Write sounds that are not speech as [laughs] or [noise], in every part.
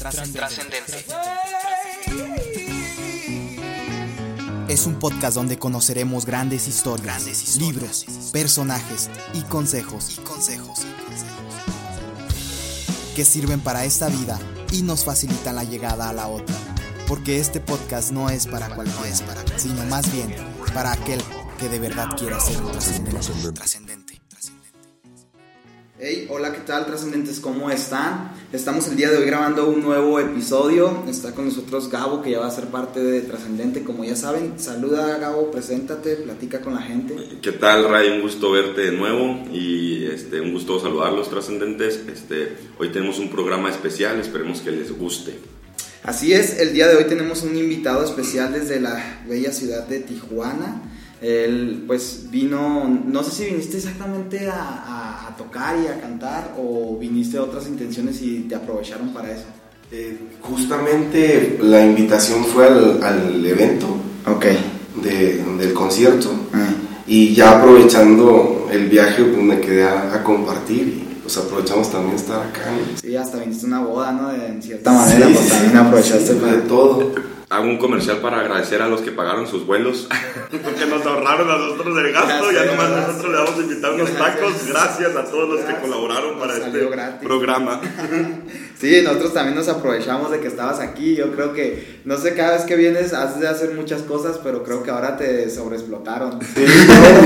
Trascendente. Es un podcast donde conoceremos grandes historias, libros, personajes y consejos, y consejos que sirven para esta vida y nos facilitan la llegada a la otra. Porque este podcast no es para cualquiera, sino más bien para aquel que de verdad quiera ser un trascendente. Hey, hola, ¿qué tal, trascendentes? ¿Cómo están? Estamos el día de hoy grabando un nuevo episodio. Está con nosotros Gabo, que ya va a ser parte de Trascendente, como ya saben. Saluda, Gabo, preséntate, platica con la gente. ¿Qué tal, Ray? Un gusto verte de nuevo y este, un gusto saludar los trascendentes. Este, hoy tenemos un programa especial, esperemos que les guste. Así es, el día de hoy tenemos un invitado especial desde la bella ciudad de Tijuana. Él pues vino, no sé si viniste exactamente a, a, tocar y a cantar o viniste a otras intenciones y te aprovecharon para eso. Eh, justamente la invitación fue al, al evento okay. de, del concierto ah. y ya aprovechando el viaje pues, me quedé a, a compartir pues aprovechamos también estar acá. Sí, hasta viniste una boda, ¿no? De, en cierta manera, pues también aprovechaste sí, de todo hago un comercial para agradecer a los que pagaron sus vuelos. [laughs] Porque nos ahorraron a nosotros el gasto. Ya, nomás nosotros le vamos a invitar unos tacos. Gracias a todos los que colaboraron para este programa. [laughs] sí, nosotros también nos aprovechamos de que estabas aquí. Yo creo que, no sé, cada vez que vienes has de hacer muchas cosas, pero creo que ahora te sobreexplotaron. Sí,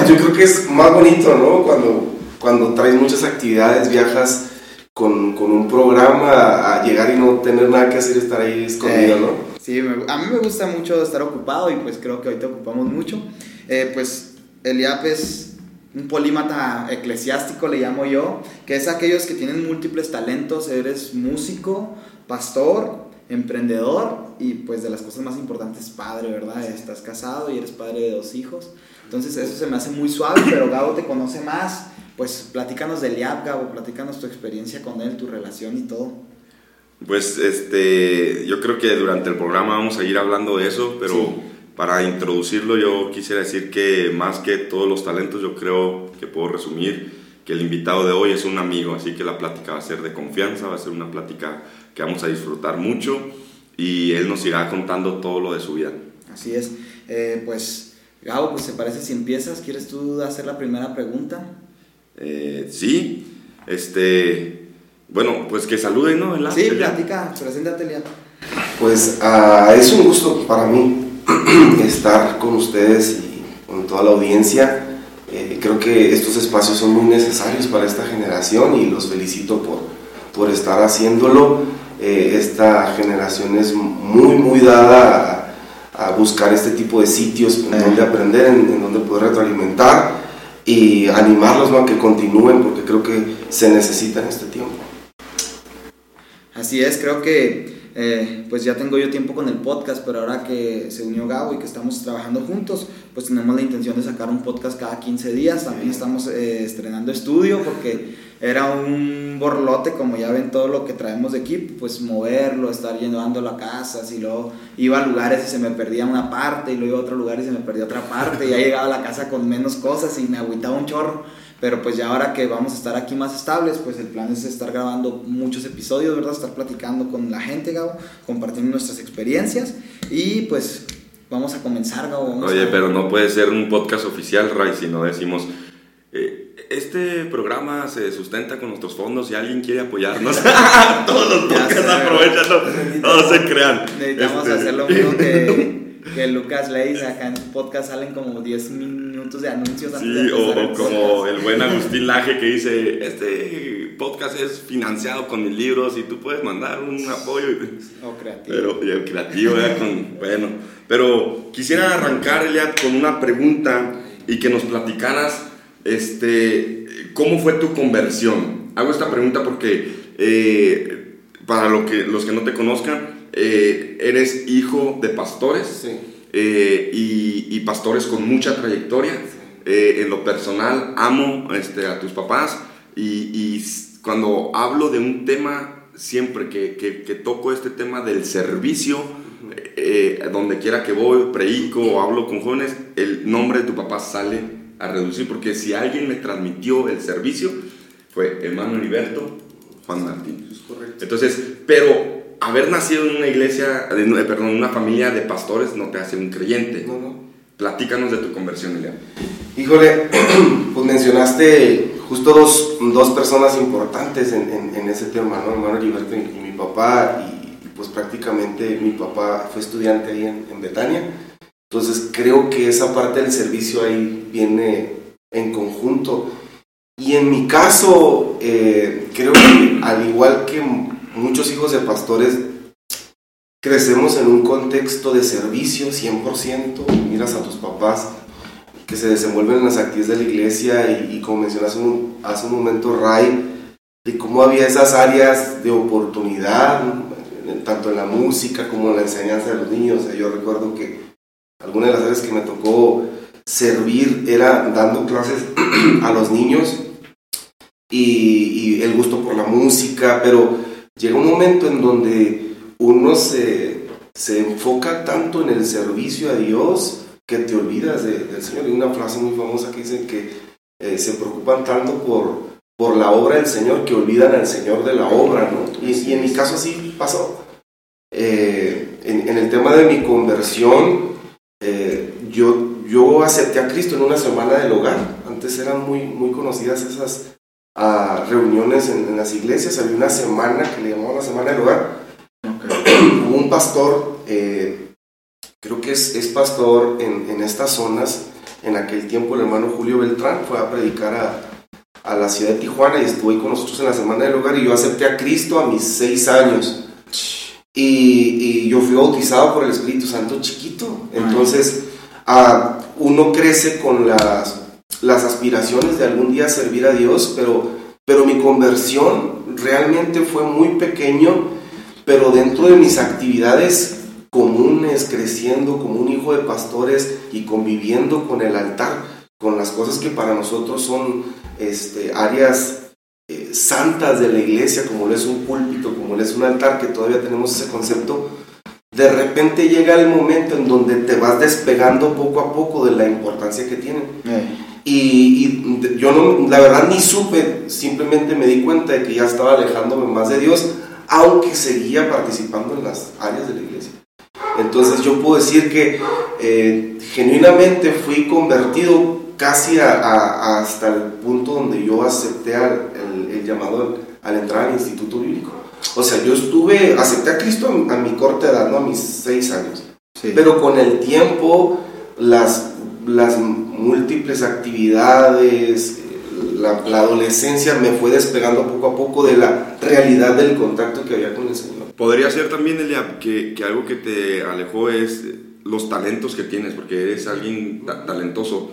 yo creo que es más bonito, ¿no? Cuando, cuando traes muchas actividades, viajas. Con, con un programa a llegar y no tener nada que hacer, estar ahí escondido, ¿no? Sí, a mí me gusta mucho estar ocupado y pues creo que hoy te ocupamos mucho. Eh, pues el IAP es un polímata eclesiástico, le llamo yo, que es aquellos que tienen múltiples talentos. Eres músico, pastor, emprendedor y pues de las cosas más importantes, padre, ¿verdad? Estás casado y eres padre de dos hijos. Entonces eso se me hace muy suave, pero Gabo te conoce más. Pues platícanos del IAP, Gabo, platícanos tu experiencia con él, tu relación y todo. Pues este, yo creo que durante el programa vamos a ir hablando de eso, pero para introducirlo yo quisiera decir que más que todos los talentos yo creo que puedo resumir que el invitado de hoy es un amigo, así que la plática va a ser de confianza, va a ser una plática que vamos a disfrutar mucho y él nos irá contando todo lo de su vida. Así es, eh, pues Gabo, pues se parece si empiezas, ¿quieres tú hacer la primera pregunta? Eh, sí, este... Bueno, pues que saluden, ¿no? Sí, platica, preséntate, Lian. Pues uh, es un gusto para mí [clears throat] estar con ustedes y con toda la audiencia. Eh, creo que estos espacios son muy necesarios para esta generación y los felicito por, por estar haciéndolo. Eh, esta generación es muy, muy dada a, a, buscar este tipo de sitios en donde aprender, en, en donde poder retroalimentar y animarlos a que continúen porque creo que se necesita en este tiempo. Así es, creo que eh, pues ya tengo yo tiempo con el podcast, pero ahora que se unió Gabo y que estamos trabajando juntos, pues tenemos la intención de sacar un podcast cada 15 días. También estamos eh, estrenando estudio porque era un borlote, como ya ven todo lo que traemos de equipo, pues moverlo, estar yendo a casas y luego iba a lugares y se me perdía una parte y luego iba a otro lugar y se me perdía otra parte y ya [laughs] llegaba a la casa con menos cosas y me agüitaba un chorro. Pero pues ya ahora que vamos a estar aquí más estables, pues el plan es estar grabando muchos episodios, ¿verdad? Estar platicando con la gente, Gabo, compartiendo nuestras experiencias y pues vamos a comenzar, Gabo. Oye, pero no puede ser un podcast oficial, Ray, si no decimos... Eh, este programa se sustenta con nuestros fondos y alguien quiere apoyarnos. [laughs] [laughs] Todos los podcasts aprovechan, no, se crean. Necesitamos este... hacer lo mismo que, [laughs] que Lucas Leis, acá en su podcast salen como 10 minutos de anuncios. Sí, o, o como el buen Agustín Laje que dice, este podcast es financiado con mis libros y tú puedes mandar un apoyo. O creativo. Pero, y el creativo, con, bueno. Pero quisiera arrancar, Eliad, con una pregunta y que nos platicaras este, ¿cómo fue tu conversión? Hago esta pregunta porque eh, para lo que, los que no te conozcan, eh, eres hijo de pastores sí. Eh, y, y, pastores con mucha trayectoria. Eh, en lo personal, amo este, a tus papás y, y, cuando hablo de un tema, siempre que, que, que toco este tema del servicio, eh, donde quiera que voy, predico o hablo con jóvenes, el nombre de tu papá sale a reducir, porque si alguien me transmitió el servicio, fue hermano Heriberto Juan Martín. Entonces, pero haber nacido en una iglesia, eh, perdón, en una familia de pastores no te hace un creyente. No, no. Platícanos de tu conversión, Elian. Híjole, [clears throat] pues mencionaste justo dos, dos personas importantes en, en, ese tema, ¿no? Hermano Gilberto y, mi papá, y, pues prácticamente mi papá fue estudiante ahí en, en Betania. Entonces creo que esa parte del servicio ahí viene en conjunto. Y en mi caso, eh, creo que al igual que muchos hijos de pastores, crecemos en un contexto de servicio 100%. Miras a tus papás que se desenvuelven en las actividades de la iglesia y, como mencionaste hace un momento, Ray, de cómo había esas áreas de oportunidad, tanto en la música como en la enseñanza de los niños. yo recuerdo que alguna de las áreas que me tocó servir era dando clases [clears throat] a los niños y, el gusto por la música, pero llega un momento en donde uno se, se enfoca tanto en el servicio a Dios que te olvidas del Señor. Hay una frase muy famosa que dice que eh, se preocupan tanto por, por la obra del Señor que olvidan al Señor de la obra, ¿no? Y, en mi caso así pasó. Eh, en, en, el tema de mi conversión, eh, yo, yo acepté a Cristo en una semana del hogar. Antes eran muy, muy conocidas esas ah, reuniones en, las iglesias. Había una semana que le llamaban la semana del hogar. [clears throat] Hubo un pastor creo que es, es pastor en, en, estas zonas. En aquel tiempo el hermano Julio Beltrán fue a predicar a, a, la ciudad de Tijuana y estuvo ahí con nosotros en la Semana del Hogar y yo acepté a Cristo a mis seis años. Y, y yo fui bautizado por el Espíritu Santo chiquito. Entonces, a, uno crece con las, las aspiraciones de algún día servir a Dios, pero, pero mi conversión realmente fue muy pequeño, pero dentro de mis actividades comunes, creciendo como un hijo de pastores y conviviendo con el altar, con las cosas que para nosotros son este, áreas eh, santas de la iglesia, como lo es un púlpito, como lo es un altar, que todavía tenemos ese concepto, de repente llega el momento en donde te vas despegando poco a poco de la importancia que tienen. Y, y, yo no, la verdad ni supe, simplemente me di cuenta de que ya estaba alejándome más de Dios, aunque seguía participando en las áreas de la iglesia. Entonces yo puedo decir que eh, genuinamente fui convertido casi hasta el punto donde yo acepté el, llamado al, entrar al instituto bíblico. O sea, yo estuve, acepté a Cristo a, mi corta edad, ¿no? a mis seis años. Pero con el tiempo, las, las múltiples actividades, la, la, adolescencia me fue despegando poco a poco de la realidad del contacto que había con el Señor. Podría ser también, Elia, que, que algo que te alejó es los talentos que tienes, porque eres alguien talentoso.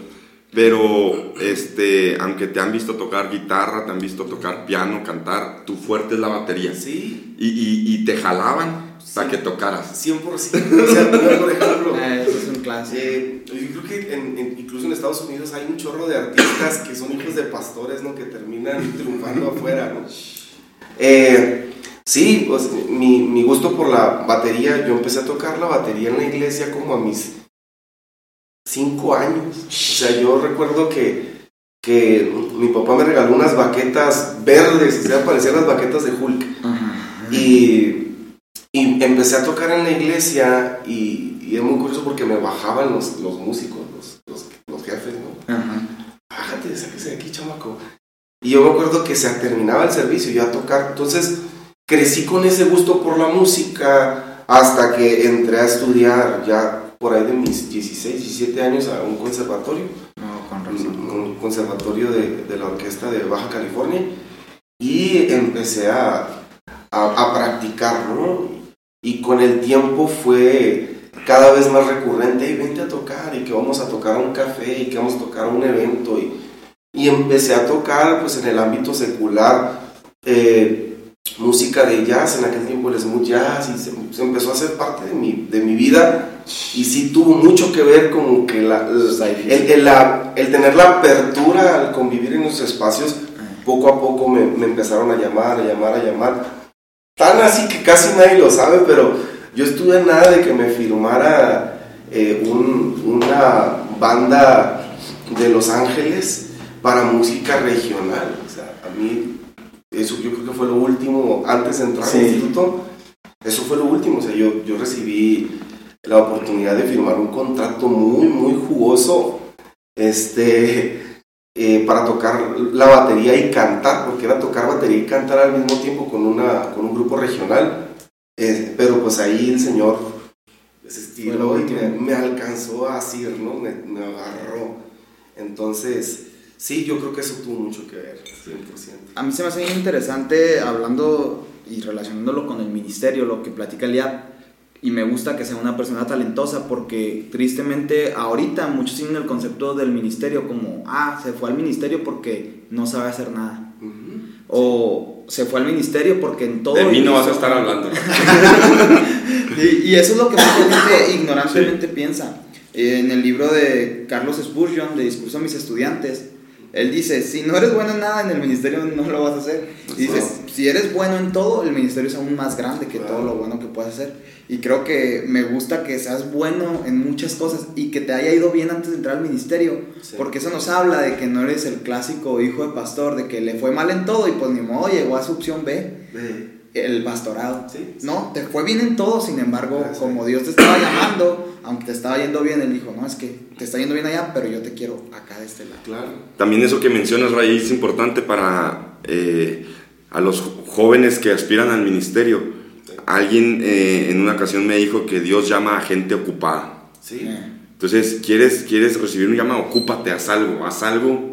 Pero, este, aunque te han visto tocar guitarra, te han visto tocar piano, cantar, tu fuerte es la batería. Sí. Y, y, y te jalaban para que tocaras. 100%. O sea, por ejemplo, eh, [laughs] eso es un clásico. Eh, yo creo que en, incluso en Estados Unidos hay un chorro de artistas que son hijos de pastores, ¿no? Que terminan triunfando afuera, ¿no? Eh, Sí, pues mi, mi, gusto por la batería, yo empecé a tocar la batería en la iglesia como a mis cinco años. O sea, yo recuerdo que, que mi papá me regaló unas baquetas verdes, o sea, parecían las baquetas de Hulk. Y, y, empecé a tocar en la iglesia y, y, es muy curioso porque me bajaban los, los músicos, los, los, los jefes, ¿no? Bájate, sáquese de aquí, chamaco. Y yo me acuerdo que se terminaba el servicio y yo a tocar. Entonces, crecí con ese gusto por la música hasta que entré a estudiar ya por ahí de mis 16, 17 años a un conservatorio. Un, conservatorio de, de, la orquesta de Baja California y empecé a, a, practicar, ¿no? Y con el tiempo fue cada vez más recurrente, y vente a tocar, y que vamos a tocar a un café, y que vamos a tocar a un evento, y, y empecé a tocar pues en el ámbito secular. Eh, música de jazz, en aquel tiempo el smooth jazz, y se, empezó a hacer parte de mi, de mi vida, y sí tuvo mucho que ver con que la, el, la, el, tener la apertura al convivir en esos espacios, poco a poco me, me, empezaron a llamar, a llamar, a llamar, tan así que casi nadie lo sabe, pero yo estuve en nada de que me firmara eh, un, una banda de Los Ángeles para música regional, o sea, a mí eso yo creo que fue lo último antes de entrar al instituto. eso fue lo último, o sea, yo, yo recibí la oportunidad de firmar un contrato muy, muy jugoso, este, eh, para tocar la batería y cantar, porque era tocar batería y cantar al mismo tiempo con, una, con un grupo regional, eh, pero pues ahí el Señor se estiró y me, alcanzó a asir, ¿no? Me, me agarró. Entonces, sí, yo creo que eso tuvo mucho que ver, 100%. A mí se me hace interesante hablando y relacionándolo con el ministerio, lo que platica Eliab, y me gusta que sea una persona talentosa porque tristemente ahorita muchos tienen el concepto del ministerio como, ah, se fue al ministerio porque no sabe hacer nada. O se fue al ministerio porque en todo... De mí no vas a estar hablando. [laughs] y, eso es lo que mucha gente ignorantemente piensa. En el libro de Carlos Spurgeon, de Discurso a mis estudiantes, él dice, si no eres bueno en nada en el ministerio no lo vas a hacer. Y dice, si eres bueno en todo, el ministerio es aún más grande que todo lo bueno que puedes hacer. Y creo que me gusta que seas bueno en muchas cosas y que te haya ido bien antes de entrar al ministerio. Porque eso nos habla de que no eres el clásico hijo de pastor, de que le fue mal en todo y pues ni modo llegó a su opción B el pastorado. No, te fue bien en todo, sin embargo, como Dios te estaba llamando, aunque te estaba yendo bien, Él dijo, no, es que te está yendo bien allá, pero yo te quiero acá de este lado. Claro. También eso que mencionas, Ray, es importante para eh, a los jóvenes que aspiran al ministerio. Alguien eh, en una ocasión me dijo que Dios llama a gente ocupada. Sí. Entonces, ¿quieres, quieres recibir un llamado? Ocúpate, haz algo, haz algo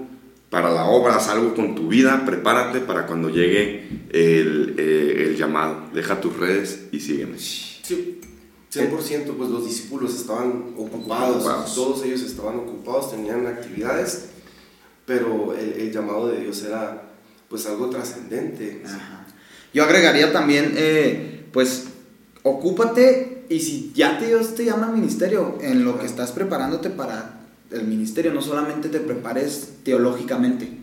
para la obra, haz algo con tu vida, prepárate para cuando llegue el, eh, el llamado. Deja tus redes y sígueme. Sí, 100%, pues los discípulos estaban ocupados, todos ellos estaban ocupados, tenían actividades, pero el, el llamado de Dios era pues algo trascendente. Yo agregaría también, eh, pues, ocúpate y si ya Dios te llama al ministerio, en lo que estás preparándote para el ministerio, no solamente te prepares teológicamente.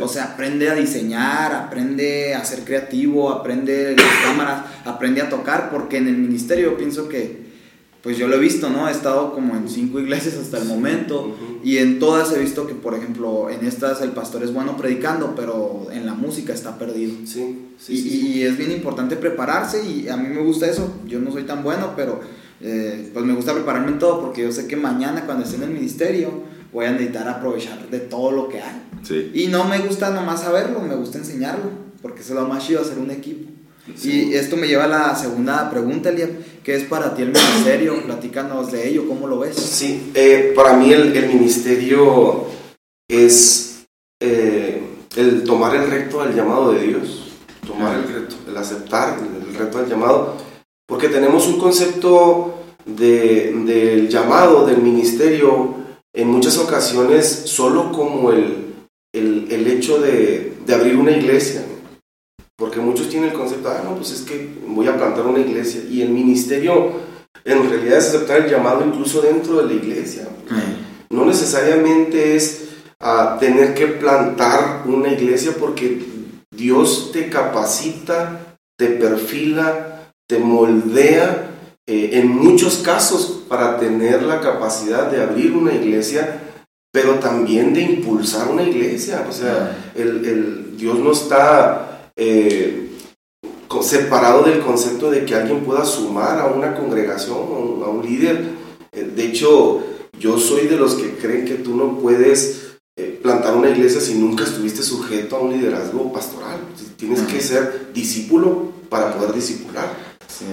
O sea, aprende a diseñar, aprende a ser creativo, aprende las cámaras, aprende a tocar, porque en el ministerio pienso que, pues yo lo he visto, ¿no? He estado como en cinco iglesias hasta el momento y en todas he visto que, por ejemplo, en estas el pastor es bueno predicando, pero en la música está perdido. Sí, y, y es bien importante prepararse y a mí me gusta eso. Yo no soy tan bueno, pero eh, pues me gusta prepararme en todo porque yo sé que mañana cuando esté en el ministerio voy a necesitar aprovechar de todo lo que hay. Y no me gusta nomás saberlo, me gusta enseñarlo, porque eso es lo más chido, hacer un equipo. Y esto me lleva a la segunda pregunta, Elia, ¿qué es para ti el ministerio? Platícanos de ello, ¿cómo lo ves? Sí, eh, para mí el, ministerio es eh, el tomar el reto al llamado de Dios, tomar el reto, el aceptar el reto al llamado porque tenemos un concepto del llamado, del ministerio, en muchas ocasiones solo como el, el, hecho de, de, abrir una iglesia. Porque muchos tienen el concepto, ah, no, pues es que voy a plantar una iglesia. Y el ministerio en realidad es aceptar el llamado incluso dentro de la iglesia. No necesariamente es ah, tener que plantar una iglesia porque Dios te capacita, te perfila, te moldea eh, en muchos casos para tener la capacidad de abrir una iglesia, pero también de impulsar una iglesia. O sea, el, Dios no está eh, separado del concepto de que alguien pueda sumar a una congregación, o a un líder. Eh, de hecho, yo soy de los que creen que tú no puedes plantar una iglesia si nunca estuviste sujeto a un liderazgo pastoral. Tienes que ser discípulo para poder discipular.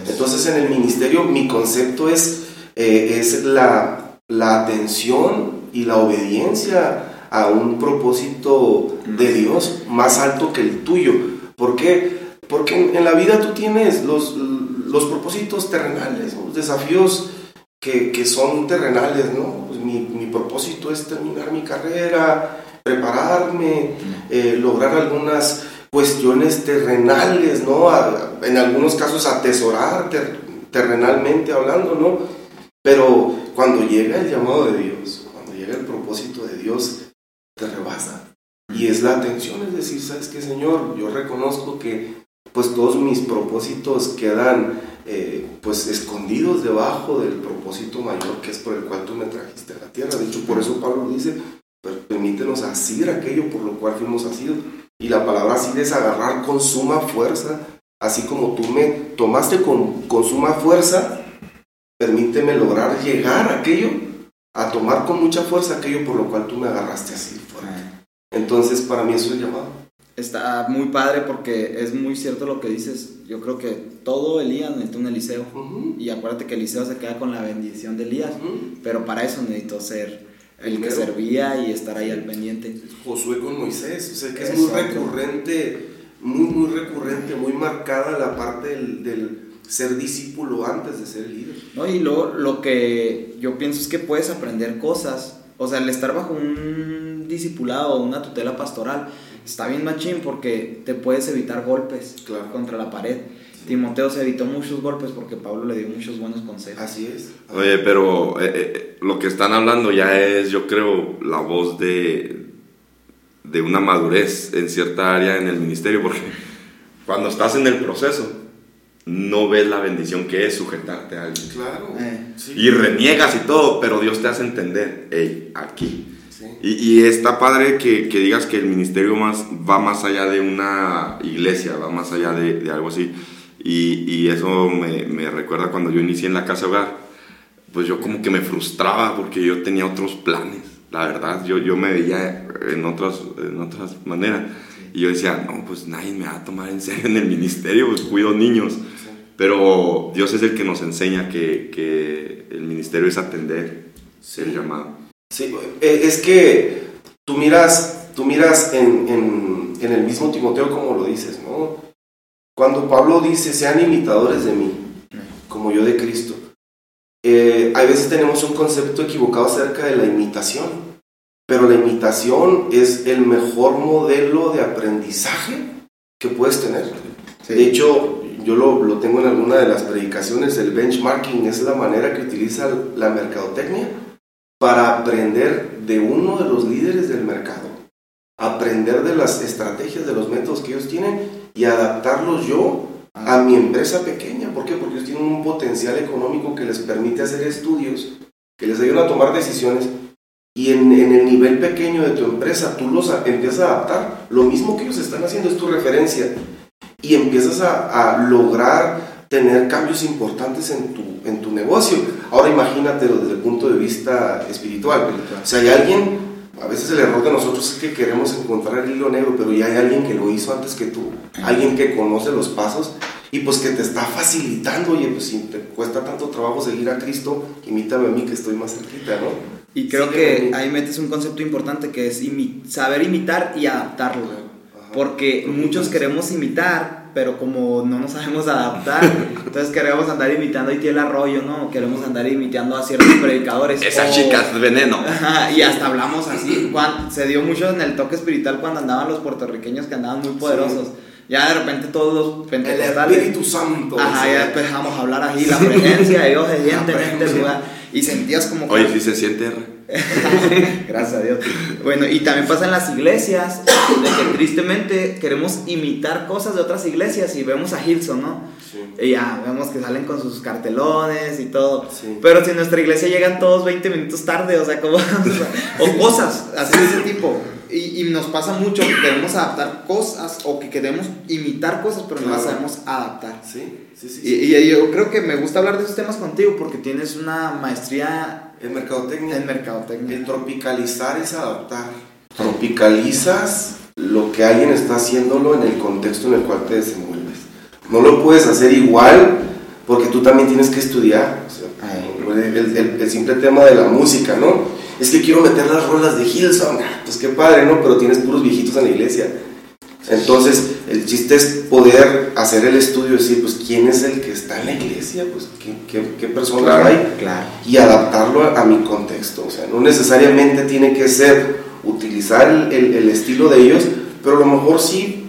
Entonces en el ministerio mi concepto es, eh, es la, la atención y la obediencia a un propósito de Dios más alto que el tuyo. ¿Por qué? Porque en, la vida tú tienes los, los propósitos terrenales, los desafíos que, que, son terrenales, ¿no? Pues mi, mi, propósito es terminar mi carrera, prepararme, eh, lograr algunas cuestiones terrenales, ¿no? en algunos casos atesorar terrenalmente hablando, ¿no? Pero cuando llega el llamado de Dios, cuando llega el propósito de Dios, te rebasa. Y es la atención, es decir, ¿sabes qué, Señor? Yo reconozco que pues todos mis propósitos quedan eh, pues escondidos debajo del propósito mayor que es por el cual tú me trajiste a la tierra. De hecho, por eso Pablo dice, permítenos asir aquello por lo cual fuimos asidos. Y la palabra así es agarrar con suma fuerza así como tú me tomaste con, con suma fuerza, permíteme lograr llegar a aquello, a tomar con mucha fuerza aquello por lo cual tú me agarraste así fuerte. Entonces, para mí eso es el llamado. Está muy padre porque es muy cierto lo que dices. Yo creo que todo Elías necesita un Eliseo. Ujú, Y acuérdate que Eliseo se queda con la bendición de Elías. ujú. Pero para eso necesitó ser el que servía y estar ahí al pendiente. Josué con Moisés, o sea que es Es muy recurrente, muy, muy recurrente, muy marcada la parte del, del ser discípulo antes de ser líder. ¿no? Y luego lo que yo pienso es que puedes aprender cosas. O sea, el estar bajo un discipulado o una tutela pastoral está bien machín porque te puedes evitar golpes Claro. contra la pared. Timoteo se evitó muchos golpes porque Pablo le dio muchos buenos consejos. Así es. Oye, pero eh, eh, lo que están hablando ya es, yo creo, la voz de, de una madurez en cierta área en el ministerio, porque cuando estás en el proceso, no ves la bendición que es sujetarte a alguien. Claro. Eh. sí. Y reniegas y todo, pero Dios te hace entender, hey, aquí. Sí. Y, y está padre que, que digas que el ministerio más, va más allá de una iglesia, va más allá de, de algo así. Y, y eso me, me recuerda cuando yo inicié en la casa hogar, pues yo como que me frustraba porque yo tenía otros planes, la verdad, yo, yo me veía en otras, en otras maneras. Y yo decía, no, pues nadie me va a tomar en serio en el ministerio, pues cuido niños. Pero Dios es el que nos enseña que, que el ministerio es atender el llamado. Sí, eh, es que tú miras, tú miras en, en- en el mismo Timoteo como lo dices, ¿no? Cuando Pablo dice, sean imitadores de mí, como yo de Cristo, eh, a veces tenemos un concepto equivocado acerca de la imitación, pero la imitación es el mejor modelo de aprendizaje que puedes tener. Sí. De hecho, yo lo, lo tengo en alguna de las predicaciones, el benchmarking es la manera que utiliza la mercadotecnia para aprender de uno de los líderes del mercado, aprender de las estrategias, de los métodos que ellos tienen y adaptarlos yo a mi empresa pequeña. ¿Por qué? Porque ellos tienen un potencial económico que les permite hacer estudios, que les ayudan a tomar decisiones y en, en el nivel pequeño de tu empresa tú los a- empiezas a adaptar. Lo mismo que ellos están haciendo es tu referencia y empiezas a, a lograr tener cambios importantes en tu, en tu negocio. Ahora imagínatelo desde el punto de vista espiritual. O sea, hay alguien, a veces el error de nosotros es que queremos encontrar el hilo negro, pero ya hay alguien que lo hizo antes que tú, alguien que conoce los pasos y pues que te está facilitando, oye, pues si te cuesta tanto trabajo seguir a Cristo, imítame a mí que estoy más cerquita, ¿no? Y creo Sí, que ahí metes un concepto importante que es imi- saber imitar y adaptarlo. Ajá. Porque muchos queremos imitar, pero como no nos sabemos adaptar, entonces queremos andar imitando a Itiel Arroyo, ¿no? Queremos andar imitando a ciertos predicadores. Esa o- chica es veneno. Ajá, y hasta hablamos así. cuan- se dio mucho en el toque espiritual cuando andaban los puertorriqueños que andaban muy poderosos. Ya de repente todos los El pentecostales. Espíritu Santo. Ajá, ya empezamos a hablar así, la presencia de Dios se siente en este lugar. Y sentías como que- Oye, si se siente. [laughs] Gracias a Dios. Bueno, y también pasa en las iglesias, de que tristemente queremos imitar cosas de otras iglesias y vemos a Hilson, ¿no? Sí. Y ya, vemos que salen con sus cartelones y todo. Sí. Pero si en nuestra iglesia llegan todos 20 minutos tarde, o sea, como... [laughs] o cosas así de ese tipo. Y, y nos pasa mucho que queremos adaptar cosas o que queremos imitar cosas, pero no las Claro. sabemos adaptar. Sí, sí, sí. Y, sí. y yo creo que me gusta hablar de esos temas contigo porque tienes una maestría En mercadotecnia. en mercadotecnia. El tropicalizar es adaptar. Tropicalizas lo que alguien está haciéndolo en el contexto en el cual te desenvuelves. No lo puedes hacer igual porque tú también tienes que estudiar. O sea, Ay. el, el- el simple tema de la música, ¿no? Es que quiero meter las rolas de Hillsong. Pues qué padre, ¿no? Pero tienes puros viejitos en la iglesia. Entonces, el chiste es poder hacer el estudio y decir, pues, ¿quién es el que está en la iglesia? Pues, ¿qué, qué, qué personas Claro. hay? Claro. y adaptarlo a, a mi contexto. O sea, no necesariamente tiene que ser utilizar el, el- el estilo de ellos, pero a lo mejor sí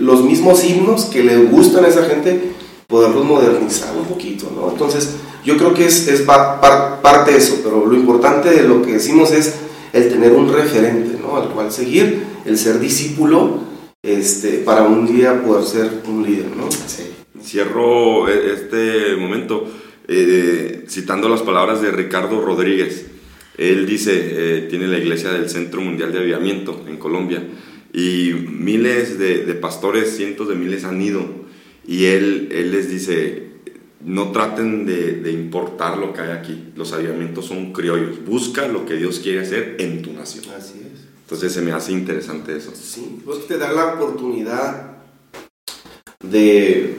los mismos himnos que le gustan a esa gente, poderlos modernizar un poquito, ¿no? Entonces, yo creo que es, es pa- par- parte de eso, pero lo importante de lo que decimos es el tener un referente, ¿no? Al cual seguir, el ser discípulo, este, para un día poder ser un líder, ¿no? Sí. Cierro eh, este momento eh, citando las palabras de Ricardo Rodríguez. Él dice, eh, tiene la iglesia del Centro Mundial de Avivamiento en Colombia y miles de, de pastores, cientos de miles han ido Y él, él les dice, no traten de, de, importar lo que hay aquí. Los avivamientos son criollos. Busca lo que Dios quiere hacer en tu nación. Así. Entonces se me hace interesante eso. Sí, pues te da la oportunidad de...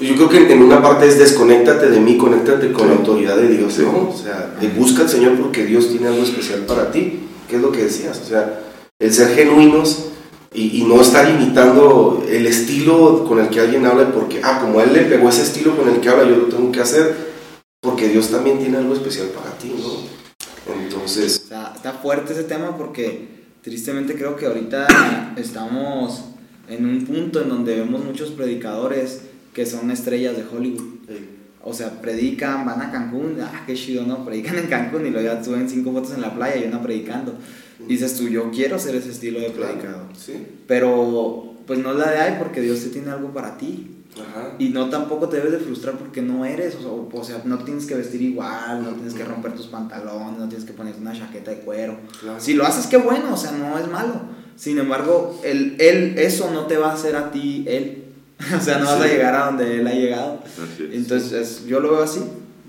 Yo creo que en una parte es desconéctate de mí, conéctate con la autoridad de Dios, ¿no? O sea, de busca al Señor porque Dios tiene algo especial para ti. ¿Qué es lo que decías? O sea, el ser genuinos y, y, no estar imitando el estilo con el que alguien habla porque, ah, como a él le pegó ese estilo con el que habla, yo lo tengo que hacer, porque Dios también tiene algo especial para ti, ¿no? Entonces... O sea, está fuerte ese tema porque tristemente creo que ahorita estamos en un punto en donde vemos muchos predicadores que son estrellas de Hollywood. Sí. O sea, predican, van a Cancún, ah, qué chido, ¿no? Predican en Cancún y luego ya suben cinco fotos en la playa y una predicando. Dices tú, yo quiero ser ese estilo de predicador. Sí. Pero, pues no la de ahí porque Dios te tiene algo para ti. Ajá. Y no tampoco te debes de frustrar porque no eres, o, o sea, no tienes que vestir igual, no tienes que romper tus pantalones, no tienes que ponerte una chaqueta de cuero. Claro. Si lo haces, qué bueno, o sea, no es malo. Sin embargo, el, él, eso no te va a hacer a ti él. [laughs] o sea, no vas a llegar a donde él ha llegado. Así es. Entonces, es- yo lo veo así.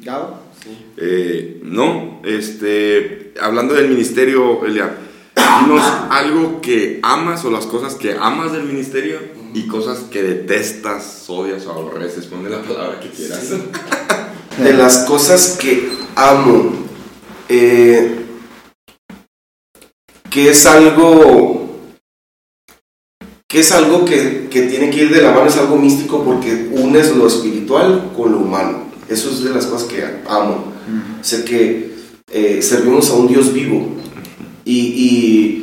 Gabo. Eh, no, este, hablando del ministerio, Elia, dinos [coughs] algo que amas o las cosas que amas del ministerio y cosas que detestas, odias o aborreces. Ponle la palabra que quieras. De las cosas que amo, eh, que es algo, que es algo que, que tiene que ir de la mano, es algo místico porque unes lo espiritual con lo humano. Eso es de las cosas que amo. Sé que eh, servimos a un Dios vivo y, y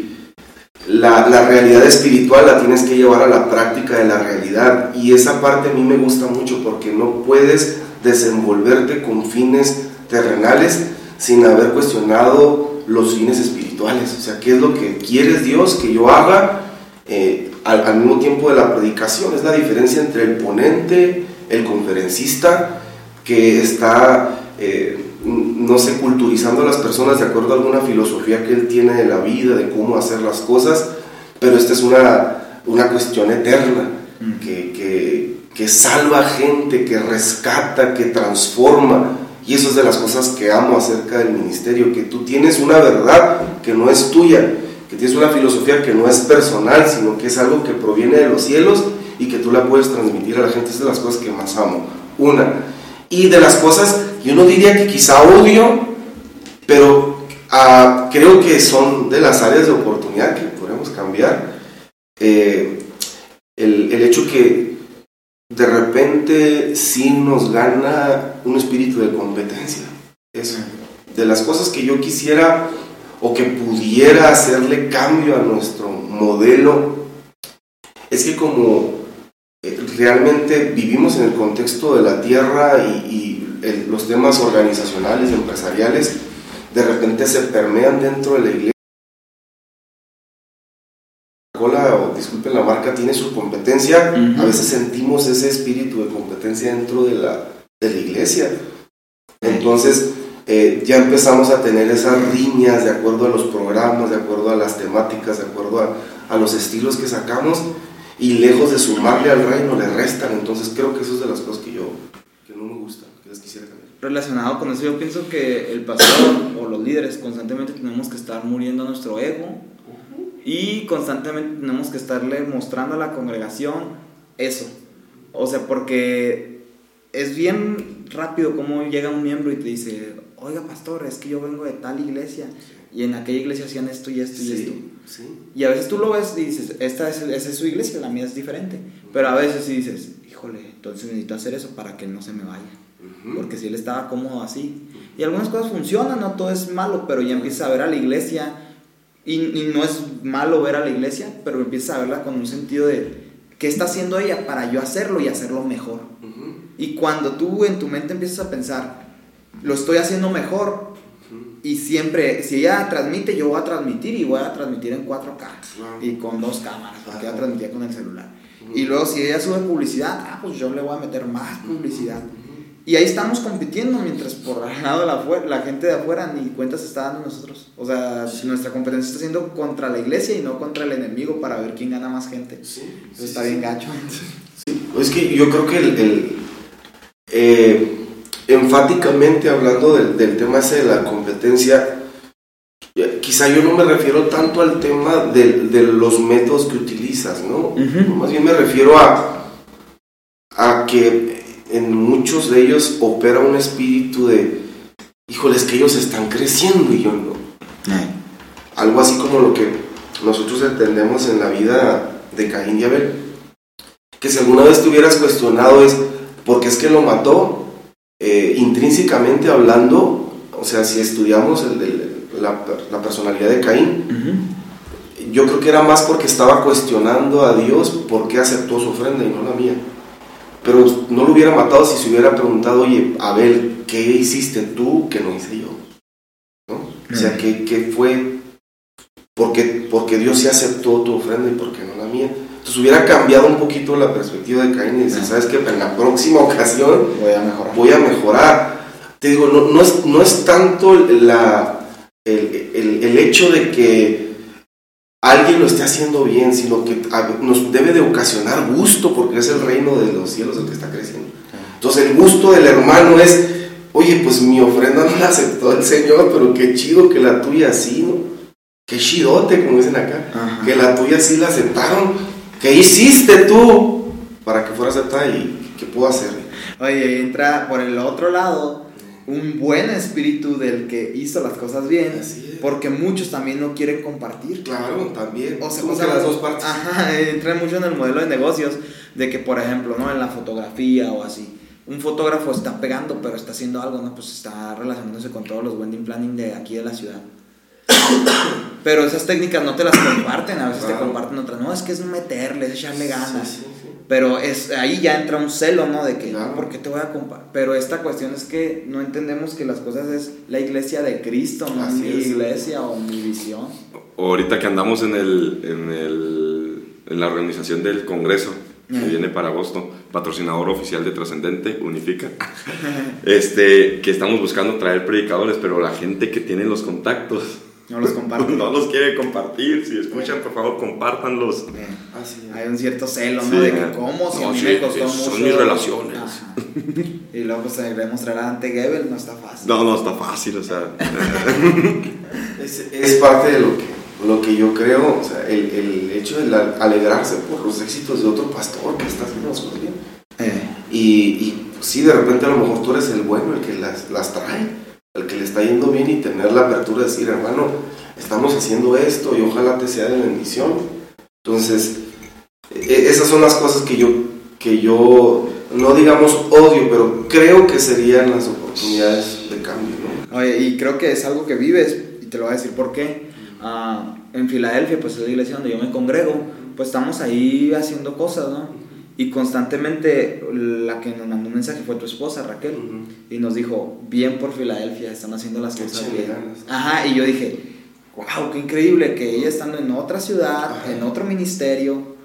la, la realidad espiritual la tienes que llevar a la práctica de la realidad y esa parte a mí me gusta mucho porque no puedes desenvolverte con fines terrenales sin haber cuestionado los fines espirituales. O sea, ¿qué es lo que quieres Dios que yo haga eh, al, al mismo tiempo de la predicación? Es la diferencia entre el ponente, el conferencista, que está, eh, no sé, culturizando a las personas de acuerdo a alguna filosofía que él tiene de la vida, de cómo hacer las cosas, pero esta es una, una cuestión eterna que, que, que salva gente, que rescata, que transforma. Y eso es de las cosas que amo acerca del ministerio, que tú tienes una verdad que no es tuya, que tienes una filosofía que no es personal, sino que es algo que proviene de los cielos y que tú la puedes transmitir a la gente. Es de las cosas que más amo. Una. Y de las cosas, yo no diría que quizá odio, pero ah, creo que son de las áreas de oportunidad que podemos cambiar. Eh, el, el hecho que de repente sí nos gana un espíritu de competencia. Eso. De las cosas que yo quisiera o que pudiera hacerle cambio a nuestro modelo, es que como realmente vivimos en el contexto de la tierra y, y el- los temas organizacionales y empresariales, de repente se permean dentro de la iglesia. Coca-Cola, o disculpen la marca, tiene su competencia, a veces sentimos ese espíritu de competencia dentro de la, de la iglesia. Entonces, eh, ya empezamos a tener esas riñas de acuerdo a los programas, de acuerdo a las temáticas, de acuerdo a, a los estilos que sacamos, y lejos de sumarle al reino le restan. Entonces, creo que eso es de las cosas que yo que no me gustan, que les quisiera cambiar. Relacionado con eso, yo pienso que el pastor o los líderes constantemente tenemos que estar muriendo nuestro ego y constantemente tenemos que estarle mostrando a la congregación eso. O sea, porque es bien rápido como llega un miembro y te dice, oiga pastor, es que yo vengo de tal iglesia y en aquella iglesia hacían esto y esto y esto. Sí. Y a veces tú lo ves y dices, esta es, esa es su iglesia, la mía es diferente. Pero a veces sí dices, híjole, entonces necesito hacer eso para que no se me vaya. Ujú. Porque si él estaba cómodo así. Y algunas cosas funcionan, no todo es malo, pero ya empiezas a ver a la iglesia. Y, y no es malo ver a la iglesia, pero empiezas a verla con un sentido de, ¿qué está haciendo ella para yo hacerlo y hacerlo mejor? Ujú. Y cuando tú en tu mente empiezas a pensar, lo estoy haciendo mejor, y siempre, si ella transmite, yo voy a transmitir y voy a transmitir en 4K Claro. y con dos cámaras, porque ella transmitía con el celular. Y luego, si ella sube publicidad, ah, pues yo le voy a meter más publicidad. Y ahí estamos compitiendo mientras por [laughs] el lado de la, gente de afuera ni cuenta se está dando nosotros. O sea, nuestra competencia está siendo contra la iglesia y no contra el enemigo para ver quién gana más gente. Sí, Eso sí, está sí. bien gacho. [laughs] Sí, Es que yo creo que el, eh, enfáticamente hablando del, tema ese de la competencia, quizá yo no me refiero tanto al tema de, los métodos que utilizas, ¿no? Más bien me refiero a, a que en muchos de ellos opera un espíritu de, híjoles, que ellos están creciendo y yo no. Algo así como lo que nosotros entendemos en la vida de Caín y Abel. Que si alguna vez te hubieras cuestionado es, ¿por qué es que lo mató? Eh, intrínsecamente hablando, o sea, si estudiamos la, personalidad de Caín, yo creo que era más porque estaba cuestionando a Dios por qué aceptó su ofrenda y no la mía. Pero no lo hubiera matado si se hubiera preguntado, oye, Abel, ¿qué hiciste tú que no hice yo? O sea, ¿qué, qué fue? Porque, porque Dios sí aceptó tu ofrenda y por qué no la mía. Entonces hubiera cambiado un poquito la perspectiva de Caín y decir, ¿sabes qué? En la próxima ocasión voy a mejorar. Voy a mejorar. Te digo, no, no, es, no es tanto la, el, el, el hecho de que alguien lo esté haciendo bien, sino que nos debe de ocasionar gusto porque es el reino de los cielos el que está creciendo. Entonces el gusto del hermano es, oye, pues mi ofrenda no la aceptó el Señor, pero qué chido que la tuya sí, ¿no? Qué chidote, como dicen acá, que la tuya sí la aceptaron. ¿Qué hiciste tú para que fuera aceptada y qué puedo hacer? Oye, entra por el otro lado un buen espíritu del que hizo las cosas bien, porque muchos también no quieren compartir. Claro, también. O sea, o sea las dos partes. Ajá, entra mucho en el modelo de negocios, de que, por ejemplo, ¿no? En la fotografía o así, un fotógrafo está pegando, pero está haciendo algo, ¿no? Pues está relacionándose con todos los wedding planning de aquí de la ciudad. [coughs] pero esas técnicas no te las comparten, a veces te comparten otras. No, es que es meterle, es echarle ganas. Pero es, ahí ya entra un celo, ¿no? De que, ¿por qué te voy a comparar? Pero esta cuestión es que no entendemos que las cosas es la iglesia de Cristo, no mi iglesia o mi visión. Ahorita que andamos en, el, en, el, en la organización del Congreso, que viene para agosto, patrocinador oficial de Trascendente, Unifica, [laughs] este, que estamos buscando traer predicadores, pero la gente que tiene los contactos no los comparten. [laughs] no los quiere compartir. Si escuchan, por favor, compártanlos. Hay un cierto celo, ¿no? De que cómo, si a mí me costó mucho. Son mis relaciones. [laughs] Y luego pues se demostrar ante Gebel, no está fácil. No, no está fácil, o sea. [laughs] es, parte de lo que, lo que yo creo, o sea, el, el hecho de alegrarse por los éxitos de otro pastor que está haciendo las cosas bien. Eh. Y, y pues, sí, de repente a lo mejor tú eres el bueno, el que las, las trae el que le está yendo bien y tener la apertura de decir, hermano, estamos haciendo esto y ojalá te sea de bendición. Entonces, e, esas son las cosas que yo, que yo, no digamos odio, pero creo que serían las oportunidades de cambio. Oye, y creo que es algo que vives, y te lo voy a decir por qué. Ah, en Filadelfia, pues es la iglesia donde yo me congrego, pues estamos ahí haciendo cosas, ¿no? Y constantemente la que nos mandó un mensaje fue tu esposa, Raquel. Y nos dijo, bien por Filadelfia, están haciendo las cosas bien. Ajá, y yo dije, wow, qué increíble que ella estando en otra ciudad, en otro ministerio,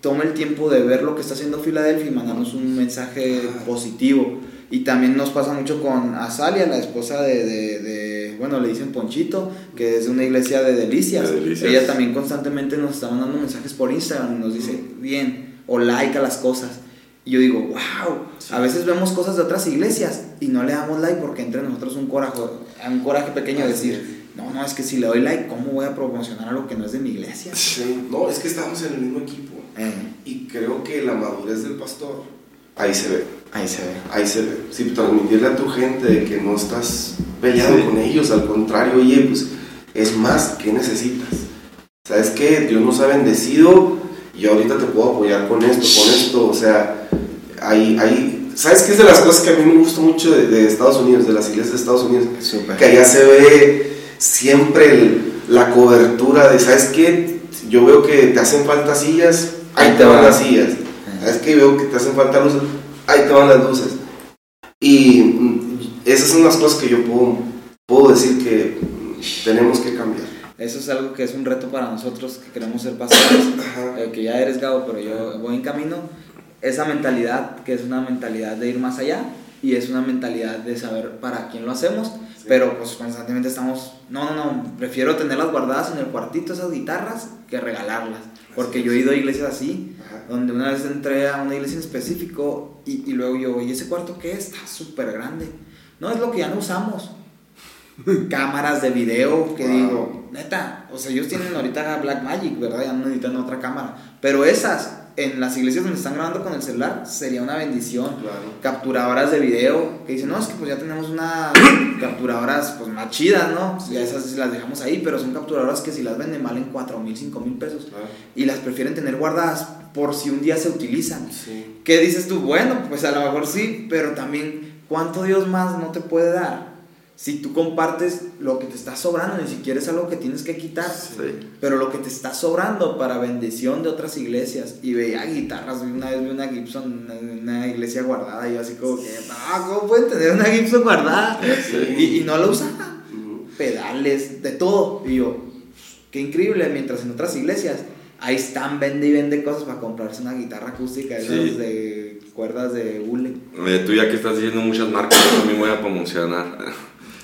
tome el tiempo de ver lo que está haciendo Filadelfia y mandarnos un mensaje positivo. Y también nos pasa mucho con Azalia, la esposa de, de, bueno, le dicen Ponchito, que es de una iglesia de delicias. de delicias. Ella también constantemente nos está mandando mensajes por Instagram y nos dice, bien, o like a las cosas. Y yo digo, wow, a veces vemos cosas de otras iglesias y no le damos like porque entre nosotros un coraje, un coraje pequeño de decir, no, no, es que si le doy like, ¿cómo voy a promocionar algo que no es de mi iglesia? Sí, no, es que estamos en el mismo equipo. Eh. Y creo que la madurez del pastor, ahí se ve. Ahí se ve. Ahí se ve. Sí, transmitirle a tu gente de que no estás peleado con ellos, al contrario, oye, pues es más, ¿qué necesitas? ¿Sabes qué? Dios nos ha bendecido y ahorita te puedo apoyar con esto, con esto, o sea, hay, hay, ¿sabes qué es de las cosas que a mí me gusta mucho de, Estados Unidos, de las iglesias de Estados Unidos? Que allá se ve siempre la cobertura de, ¿sabes qué? Yo veo que te hacen falta sillas, ahí te van las sillas. ¿Sabes qué? Veo que te hacen falta luces, ahí te van las luces. Y mm, esas son las cosas que yo puedo, puedo decir que tenemos que cambiar. Eso es algo que es un reto para nosotros que queremos ser pastores, [coughs] eh, que ya eres Gabo, pero yo voy en camino. Esa mentalidad, que es una mentalidad de ir más allá y es una mentalidad de saber para quién lo hacemos, pero pues constantemente estamos, no, no, no, prefiero tenerlas guardadas en el cuartito, esas guitarras, que regalarlas. Porque yo he ido a iglesias así, Ajá. donde una vez entré a una iglesia en específico y, y luego yo, ¿y ese cuarto qué es? Está súper grande. No, es lo que ya no usamos. [laughs] Cámaras de video, que Wow. digo, neta, o sea, ellos tienen ahorita Black Magic, ¿verdad? Ya no necesitan otra cámara. Pero esas, en las iglesias donde están grabando con el celular, sería una bendición Claro. capturadoras de video que dicen, no, es que pues ya tenemos unas [coughs] capturadoras pues más chidas, ¿no? Pues, ya esas sí las dejamos ahí, pero son capturadoras que si las venden valen 4 mil, 5 mil pesos Claro. y las prefieren tener guardadas por si un día se utilizan. Sí. ¿Qué dices tú? Bueno, pues a lo mejor sí, pero también, ¿cuánto Dios más no te puede dar? Si tú compartes lo que te está sobrando, ni siquiera es algo que tienes que quitar, Sí. pero lo que te está sobrando para bendición de otras iglesias. Y veía guitarras, una vez vi una Gibson en una iglesia guardada, y yo así como que, no, ¿cómo pueden tener una Gibson guardada? Sí. Y, y no la usaban. Ujú. Pedales, de todo. Y yo, qué increíble, mientras en otras iglesias ahí están, vende y vende cosas para comprarse una guitarra acústica, esas Sí. de cuerdas de hule. Eh, tú ya que estás diciendo muchas marcas, yo también voy a promocionar.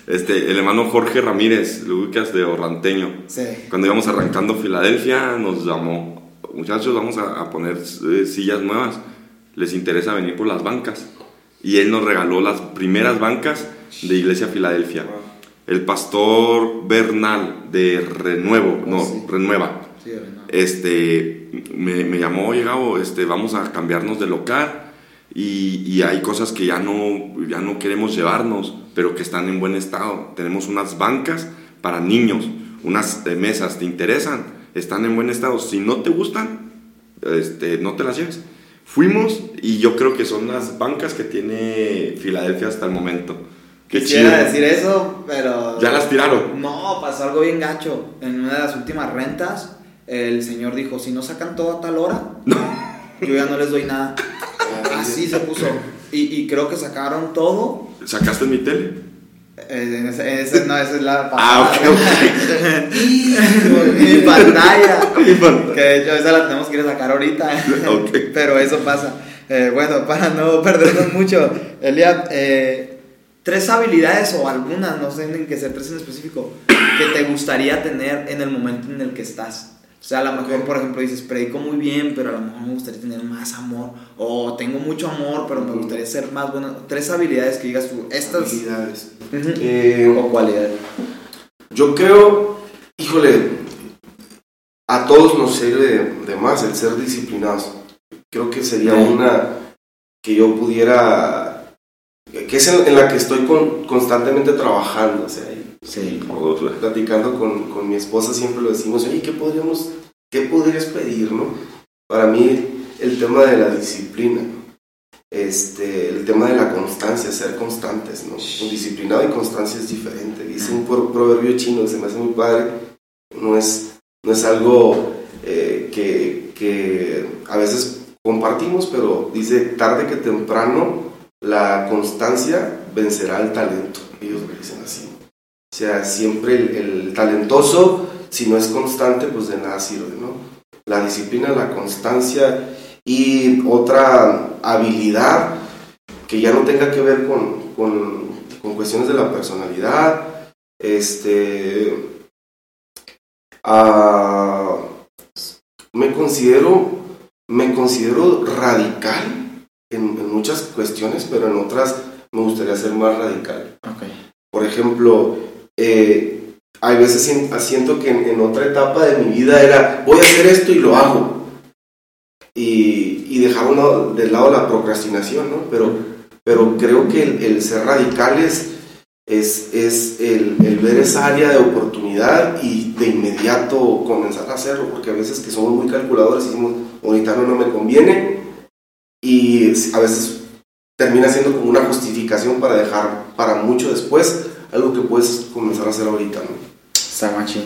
Este, el hermano Jorge Ramírez, lo ubicas de Orlanteño. Sí. Cuando íbamos arrancando Filadelfia, nos llamó, muchachos, vamos a, a poner eh, sillas nuevas. ¿Les interesa venir por las bancas? Y él nos regaló las primeras bancas de Iglesia Filadelfia. Wow. El pastor Bernal de Renuevo, no, sí. Renueva. Sí, no. Este, me, me llamó, oye Gabo, este, vamos a cambiarnos de local y, y hay cosas que ya no, ya no queremos llevarnos, pero que están en buen estado. Tenemos unas bancas para niños, unas eh, mesas, ¿te interesan? Están en buen estado. Si no te gustan, este, no te las lleves. Fuimos y yo creo que son las bancas que tiene Filadelfia hasta el momento. Qué Quisiera chido. decir eso, pero... Ya las tiraron. No, pasó algo bien gacho. En una de las últimas rentas, el señor dijo, si no sacan todo a tal hora, yo ya no les doy nada. [laughs] Así se puso. Y, y creo que sacaron todo. ¿Sacaste mi tele? Eh, en en no, esa es la Ah, ok, ok. [laughs] Mi pantalla. Que de hecho esa la tenemos que ir a sacar ahorita. [laughs] Ok. Pero eso pasa. Eh, bueno, para no perdernos mucho, Elia, eh, tres habilidades o algunas, no sé tienen que ser tres en específico, que te gustaría tener en el momento en el que estás. O sea, a lo mejor, por ejemplo, dices, predico muy bien, pero a lo mejor me gustaría tener más amor. O tengo mucho amor, pero me gustaría ser más bueno. Tres habilidades que digas tú, estas. Habilidades. Eh, O cualidades. Yo creo, híjole, a todos nos sirve de, de más el ser disciplinados. Creo que sería Sí. una que yo pudiera, que es en, en la que estoy con- constantemente trabajando. O sea, Sí. Todos, güey. platicando con, con mi esposa siempre lo decimos, oye, ¿qué podríamos, qué podrías pedir, no? Para mí el tema de la disciplina, este, el tema de la constancia, ser constantes, ¿no? Disciplinado y constancia es diferente. Dice un pro- proverbio chino que se me hace muy padre, no es, no es algo eh, que, que a veces compartimos, pero dice, tarde que temprano la constancia vencerá al talento. Ellos lo dicen así. O sea, siempre el, el talentoso, si no es constante, pues de nada sirve, ¿no? La disciplina, la constancia y otra habilidad que ya no tenga que ver con, con, con cuestiones de la personalidad, este... ah, me considero me considero radical en, en muchas cuestiones, pero en otras me gustaría ser más radical. Por ejemplo, eh, hay veces sien- siento que en, otra etapa de mi vida era, voy a hacer esto y lo hago. Y, y dejar uno de lado la procrastinación, ¿no? Pero, pero creo que el, ser radical es, es, el ver esa área de oportunidad y de inmediato comenzar a hacerlo, porque a veces que somos muy calculadores y decimos, ahorita no, no me conviene, y a veces termina siendo como una justificación para dejar para mucho después algo que puedes comenzar a hacer ahorita, ¿no? Está machín.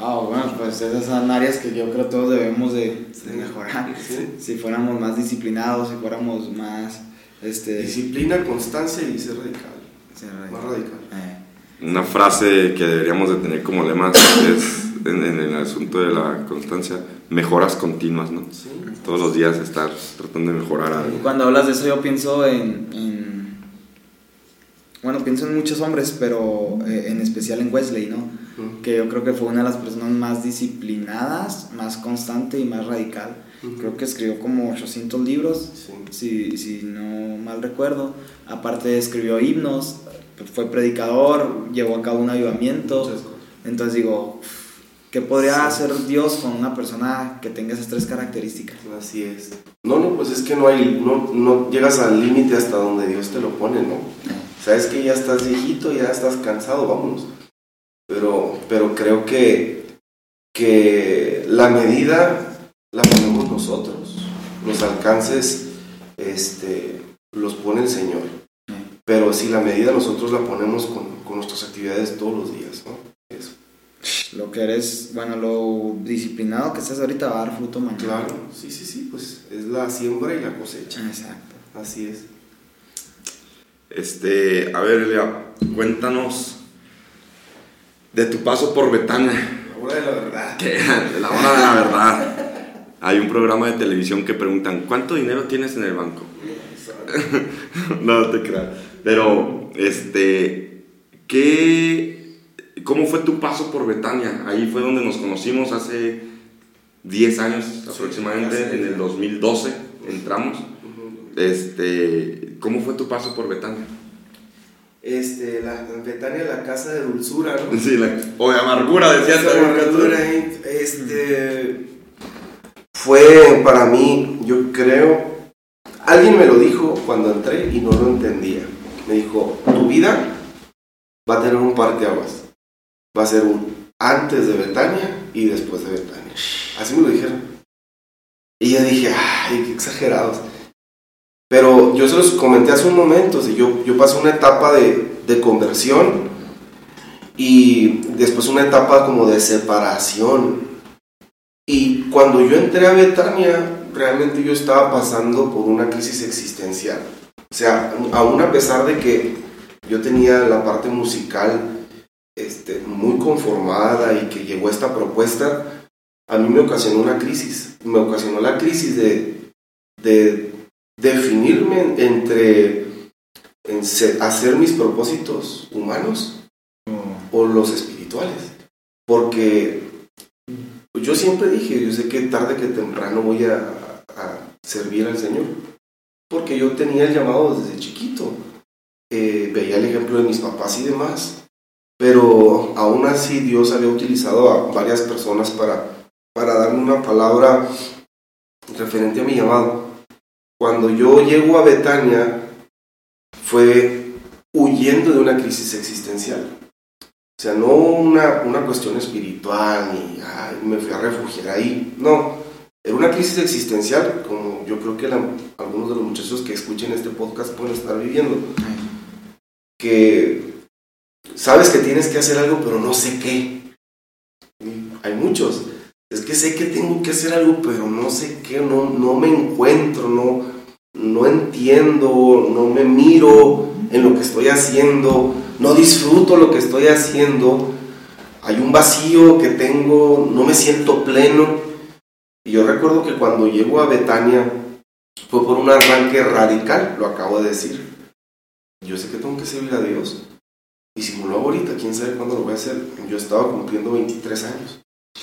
Ah, bueno, pues esas son áreas que yo creo todos debemos de, de mejorar. Sí. Si fuéramos más disciplinados, si fuéramos más... Este, Disciplina, constancia y ser radical. ser Más radical. Eh, Una frase que deberíamos de tener como lema es en, en el asunto de la constancia, mejoras continuas, ¿no? Sí. Todos los días estar tratando de mejorar algo. Cuando hablas de eso yo pienso en... en- bueno, pienso en muchos hombres, pero eh, en especial en Wesley, ¿no? que yo creo que fue una de las personas más disciplinadas, más constante y más radical. Creo que escribió como 800 libros, si, si no mal recuerdo. Aparte escribió himnos, fue predicador, llevó a cabo un avivamiento. Entonces digo, ¿qué podría hacer Dios con una persona que tenga esas tres características? Así es. No, no, pues es que no hay, no, no llegas al límite hasta donde Dios te lo pone, ¿no? Sabes que ya estás viejito, ya estás cansado, vámonos. Pero, pero creo que, que la medida la ponemos nosotros. Los alcances este, los pone el Señor. Pero si la medida nosotros la ponemos con, con nuestras actividades todos los días, ¿no? Eso. Lo que eres, bueno, lo disciplinado que estás ahorita va a dar fruto mañana. Claro, sí, sí, sí, pues es la siembra y la cosecha. Exacto. Así es. Este, a ver, Elia, cuéntanos de tu paso por Betania. La hora de la verdad. ¿Qué? La hora de la verdad. Hay un programa de televisión que preguntan, ¿cuánto dinero tienes en el banco? [laughs] no, te creas. Pero, este, ¿qué, ¿cómo fue tu paso por Betania? Ahí fue donde nos conocimos hace 10 años aproximadamente, en el 2012 entramos. Este, ¿Cómo fue tu paso por Betania? Este, la, Betania, la casa de dulzura, ¿no? Sí, la, o de amargura, decías. De amargura, este fue para mí, yo creo, alguien me lo dijo cuando entré y no lo entendía. Me dijo, tu vida va a tener un par de aguas. Va a ser un antes de Betania y después de Betania. Así me lo dijeron. Y yo dije, ay, qué exagerados. Pero yo se los comenté hace un momento, si yo, yo pasé una etapa de, de conversión y después una etapa como de separación y cuando yo entré a Betania, realmente yo estaba pasando por una crisis existencial. O sea, aún a pesar de que yo tenía la parte musical este, muy conformada y que llegó esta propuesta, a mí me ocasionó una crisis. Me ocasionó la crisis de, de definirme entre hacer mis propósitos humanos o los espirituales. Porque yo siempre dije, yo sé que tarde que temprano voy a, servir al Señor, porque yo tenía el llamado desde chiquito, eh, veía el ejemplo de mis papás y demás, pero aún así Dios había utilizado a varias personas para, para darme una palabra referente a mi llamado. Cuando yo llego a Betania, fue huyendo de una crisis existencial. O sea, no una, una cuestión espiritual, ni me fui a refugiar ahí. No, era una crisis existencial, como yo creo que algunos de los muchachos que escuchen este podcast pueden estar viviendo. Que sabes que tienes que hacer algo, pero no sé qué. Hay muchos. Es que sé que tengo que hacer algo, pero no sé qué, no, no me encuentro, no, no entiendo, no me miro en lo que estoy haciendo no disfruto lo que estoy haciendo, hay un vacío que tengo, no me siento pleno. Y yo recuerdo que cuando llego a Betania fue por un arranque radical, lo acabo de decir. Yo sé que tengo que servir a Dios. Y si no lo hago ahorita, quién sabe cuándo lo voy a hacer. Yo estaba cumpliendo 23 años.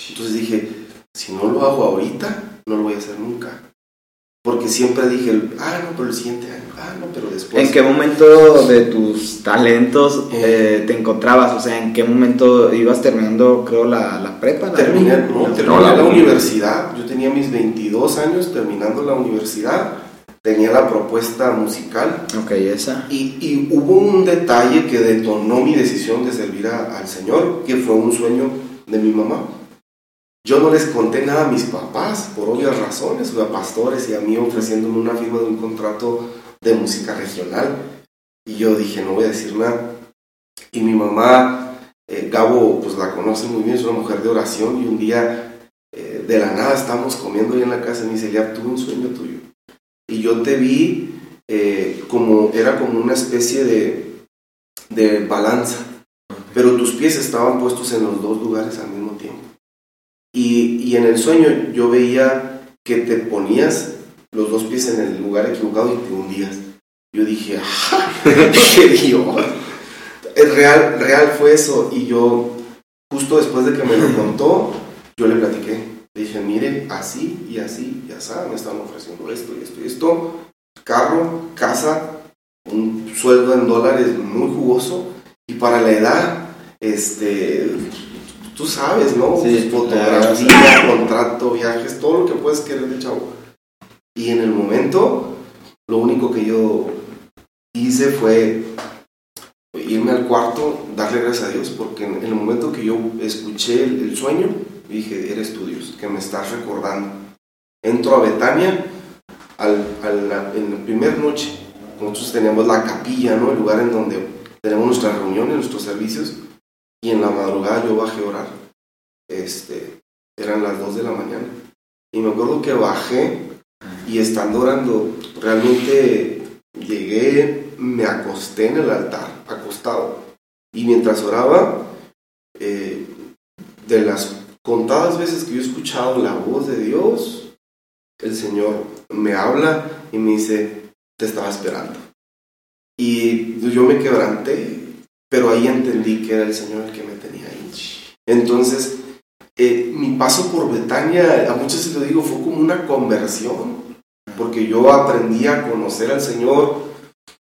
Entonces dije, si no lo hago ahorita, no lo voy a hacer nunca. Porque siempre dije, ah, no, pero el siguiente año, ah, no, pero después. ¿En qué momento de tus talentos eh, te encontrabas? O sea, ¿en qué momento ibas terminando, creo, la, la prepa? terminé, no, terminé la, universidad. Yo tenía mis 22 años terminando la universidad. Tenía la propuesta musical. Ok, esa. Y, y hubo un detalle que detonó mi decisión de servir al Señor, que fue un sueño de mi mamá. Yo no les conté nada a mis papás, por obvias razones, a pastores y a mí ofreciéndome una firma de un contrato de música regional. Y yo dije, no voy a decir nada. Y mi mamá, eh, Gabo, pues la conoce muy bien, es una mujer de oración. Y un día, eh, de la nada, estamos comiendo ahí en la casa y me dice, ya tuve un sueño tuyo. Y yo te vi eh, como, era como una especie de, de balanza. Pero tus pies estaban puestos en los dos lugares al mismo tiempo. Y, en el sueño yo veía que te ponías los dos pies en el lugar equivocado y te hundías. Yo dije, ¡ah! dije Dios. Real, real fue eso. Y yo justo después de que me lo contó, yo le platiqué. Le dije, mire, así y así y así, me están ofreciendo esto y esto y esto. Carro, casa, un sueldo en dólares muy jugoso. Y para la edad, este, tú sabes, ¿no? Sí, Fotografía, contrato, viajes, todo lo que puedes querer de chavo. Y en el momento, lo único que yo hice fue irme al cuarto, darle gracias a Dios, porque en el momento que yo escuché el, sueño, dije, eres tú Dios, que me estás recordando. Entro a Betania al, en la primera noche. Nosotros teníamos la capilla, ¿no? El lugar en donde tenemos nuestras reuniones, nuestros servicios. Y en la madrugada yo bajé a orar. Este, eran las 2 de la mañana. Y me acuerdo que bajé y estando orando, realmente llegué, me acosté en el altar, acostado. Y mientras oraba, eh, de las contadas veces que yo he escuchado la voz de Dios, el Señor me habla y me dice, te estaba esperando. Y yo me quebranté, pero ahí entendí que era el Señor el que me tenía ahí. Entonces, eh, mi paso por Betania, a muchos se lo digo, fue como una conversión, porque yo aprendí a conocer al Señor,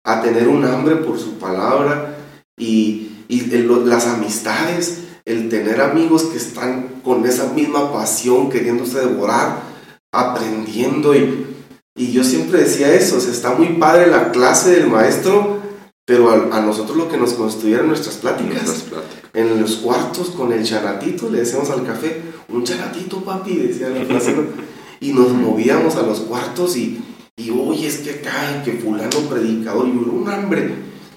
a tener un hambre por su palabra y, y las amistades, el tener amigos que están con esa misma pasión, queriéndose devorar, aprendiendo y, y yo siempre decía eso, está muy padre la clase del maestro, pero a, nosotros lo que nos construyeron nuestras pláticas, en los cuartos con el chanatito, le decíamos al café, un chanatito papi, decía la clase, [laughs] y nos movíamos a los cuartos y, y oye, es que acá, que fulano predicador, y un hambre,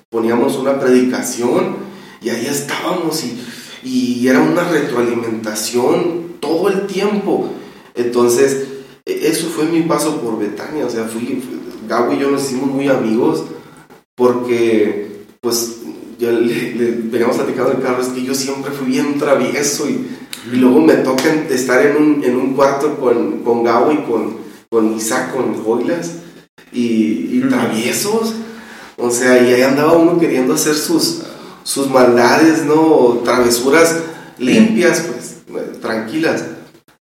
poníamos una predicación y ahí estábamos y, y era una retroalimentación todo el tiempo. Entonces, e, eso fue mi paso por Betania, o sea, fui, Gabo y yo nos hicimos muy amigos porque, pues, ya le, le veníamos platicando en el carro, es que yo siempre fui bien travieso y, y luego me toca estar en un, en un cuarto con, con Gabo y con, con Isaac, con Joilas y, y traviesos, o sea, y ahí andaba uno queriendo hacer sus, sus maldades, ¿no? Travesuras limpias, pues, tranquilas.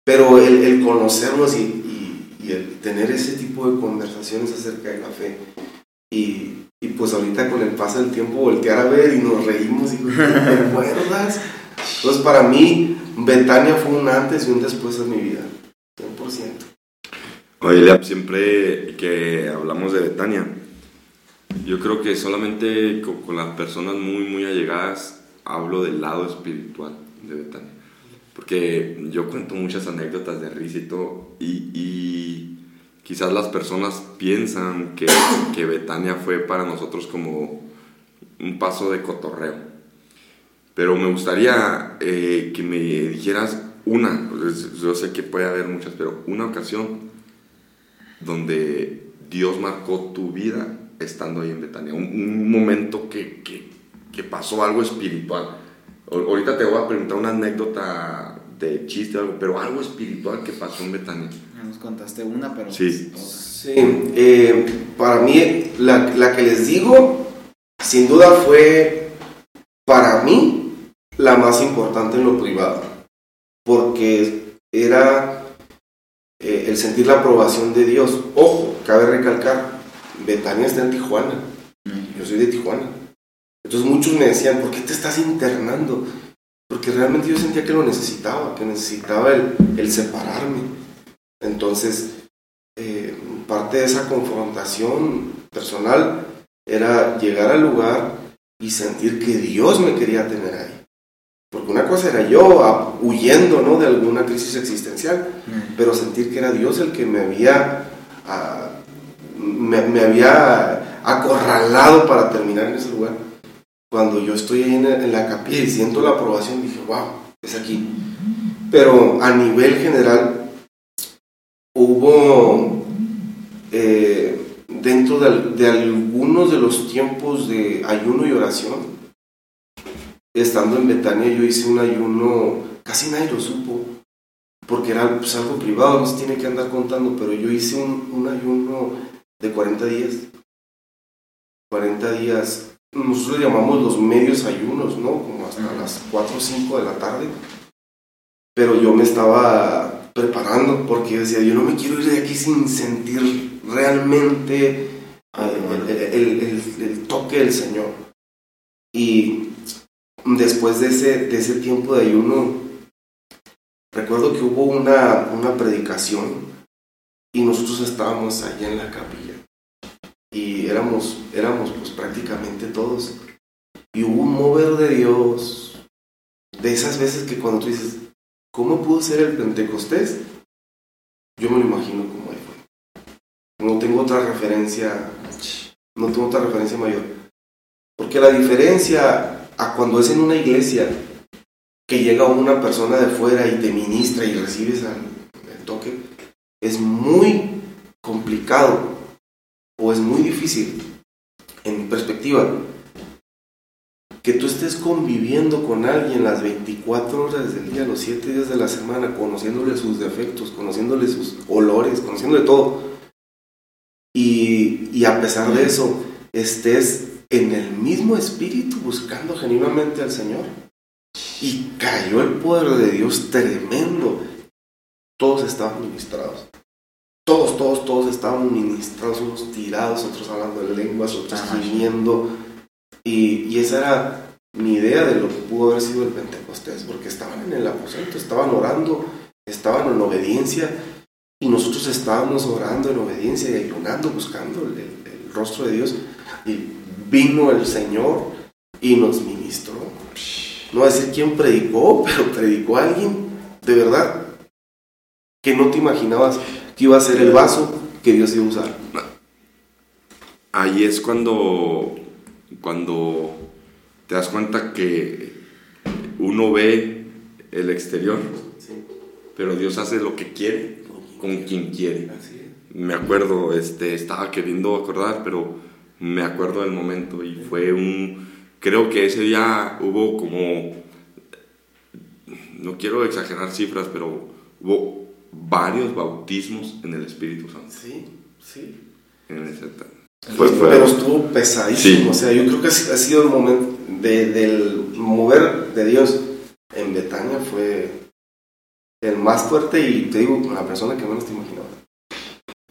Pero el, el conocerlos y, y el tener ese tipo de conversaciones acerca de la fe. Y, y pues ahorita con el paso del tiempo voltear a ver y nos reímos y ¿te [laughs] acuerdas? Entonces para mí Betania fue un antes y un después de mi vida, 100%. Oye, siempre que hablamos de Betania, yo creo que solamente con, con, las personas muy, muy allegadas hablo del lado espiritual de Betania porque yo cuento muchas anécdotas de risa y quizás las personas piensan que, que Betania fue para nosotros como un paso de cotorreo. Pero me gustaría eh, que me dijeras una, yo sé que puede haber muchas, pero una ocasión donde Dios marcó tu vida estando ahí en Betania, un, momento que, que, que pasó algo espiritual. Ahorita te voy a preguntar una anécdota de chiste o algo, pero algo espiritual que pasó en Betania. Nos contaste una, pero... Sí. sí eh, para mí, la, la, que les digo, sin duda fue, para mí, la más importante en lo privado. Porque era eh, el sentir la aprobación de Dios. Ojo, cabe recalcar, Betania está en Tijuana. Yo soy de Tijuana. Entonces muchos me decían, ¿por qué te estás internando? Porque realmente yo sentía que lo necesitaba, que necesitaba el, el separarme. Entonces, eh, parte de esa confrontación personal era llegar al lugar y sentir que Dios me quería tener ahí. Porque una cosa era yo huyendo ¿no? de alguna crisis existencial, pero sentir que era Dios el que me había, ah, me, me había acorralado para terminar en ese lugar cuando yo estoy ahí en, la capilla y siento la aprobación, dije, wow, es aquí. Pero a nivel general, hubo eh, dentro de, algunos de los tiempos de ayuno y oración, estando en Betania, yo hice un ayuno, casi nadie lo supo, porque era pues, algo privado, no se tiene que andar contando, pero yo hice un, un ayuno de 40 días. 40 días nosotros le llamamos los medios ayunos, ¿no? Como hasta las 4 o 5 de la tarde. Pero yo me estaba preparando porque yo decía, yo no me quiero ir de aquí sin sentir realmente eh, el, toque del Señor. Y después de ese, de ese tiempo de ayuno, recuerdo que hubo una, una predicación y nosotros estábamos allá en la capilla y éramos, éramos pues prácticamente todos. Y hubo un mover de Dios, de esas veces que cuando tú dices, ¿cómo pudo ser el Pentecostés? Yo me lo imagino como ahí fue. No tengo otra referencia, no tengo otra referencia mayor. Porque la diferencia a cuando es en una iglesia, que llega una persona de fuera y te ministra y recibes el toque, es muy complicado o es muy difícil, en perspectiva, que tú estés conviviendo con alguien las 24 horas del día, los 7 días de la semana, conociéndole sus defectos, conociéndole sus olores, conociéndole todo. Y, y a pesar de eso, estés en el mismo espíritu buscando genuinamente al Señor. Y cayó el poder de Dios tremendo. Todos estaban ministrados todos, todos, todos estaban ministrados, unos tirados, otros hablando de lenguas, otros gimiendo. Y, y, esa era mi idea de lo que pudo haber sido el Pentecostés, porque estaban en el aposento, estaban orando, estaban en obediencia, y nosotros estábamos orando en obediencia y ayunando, buscando el, el rostro de Dios. Y vino el Señor y nos ministró. No a decir quién predicó, [laughs] pero predicó a alguien de verdad que no te imaginabas iba a ser el vaso que Dios iba a usar. Ahí es cuando, cuando te das cuenta que uno ve el exterior, pero Dios hace lo que quiere con quien quiere. Me acuerdo, este, estaba queriendo acordar, pero me acuerdo del momento y fue un, creo que ese día hubo como, no quiero exagerar cifras, pero hubo varios bautismos en el Espíritu Santo. Sí, sí. En ese pero estuvo pesadísimo. O sea, yo creo que ha sido el momento del mover de Dios en Betania fue el más fuerte y te digo, con la persona que menos te imaginaba.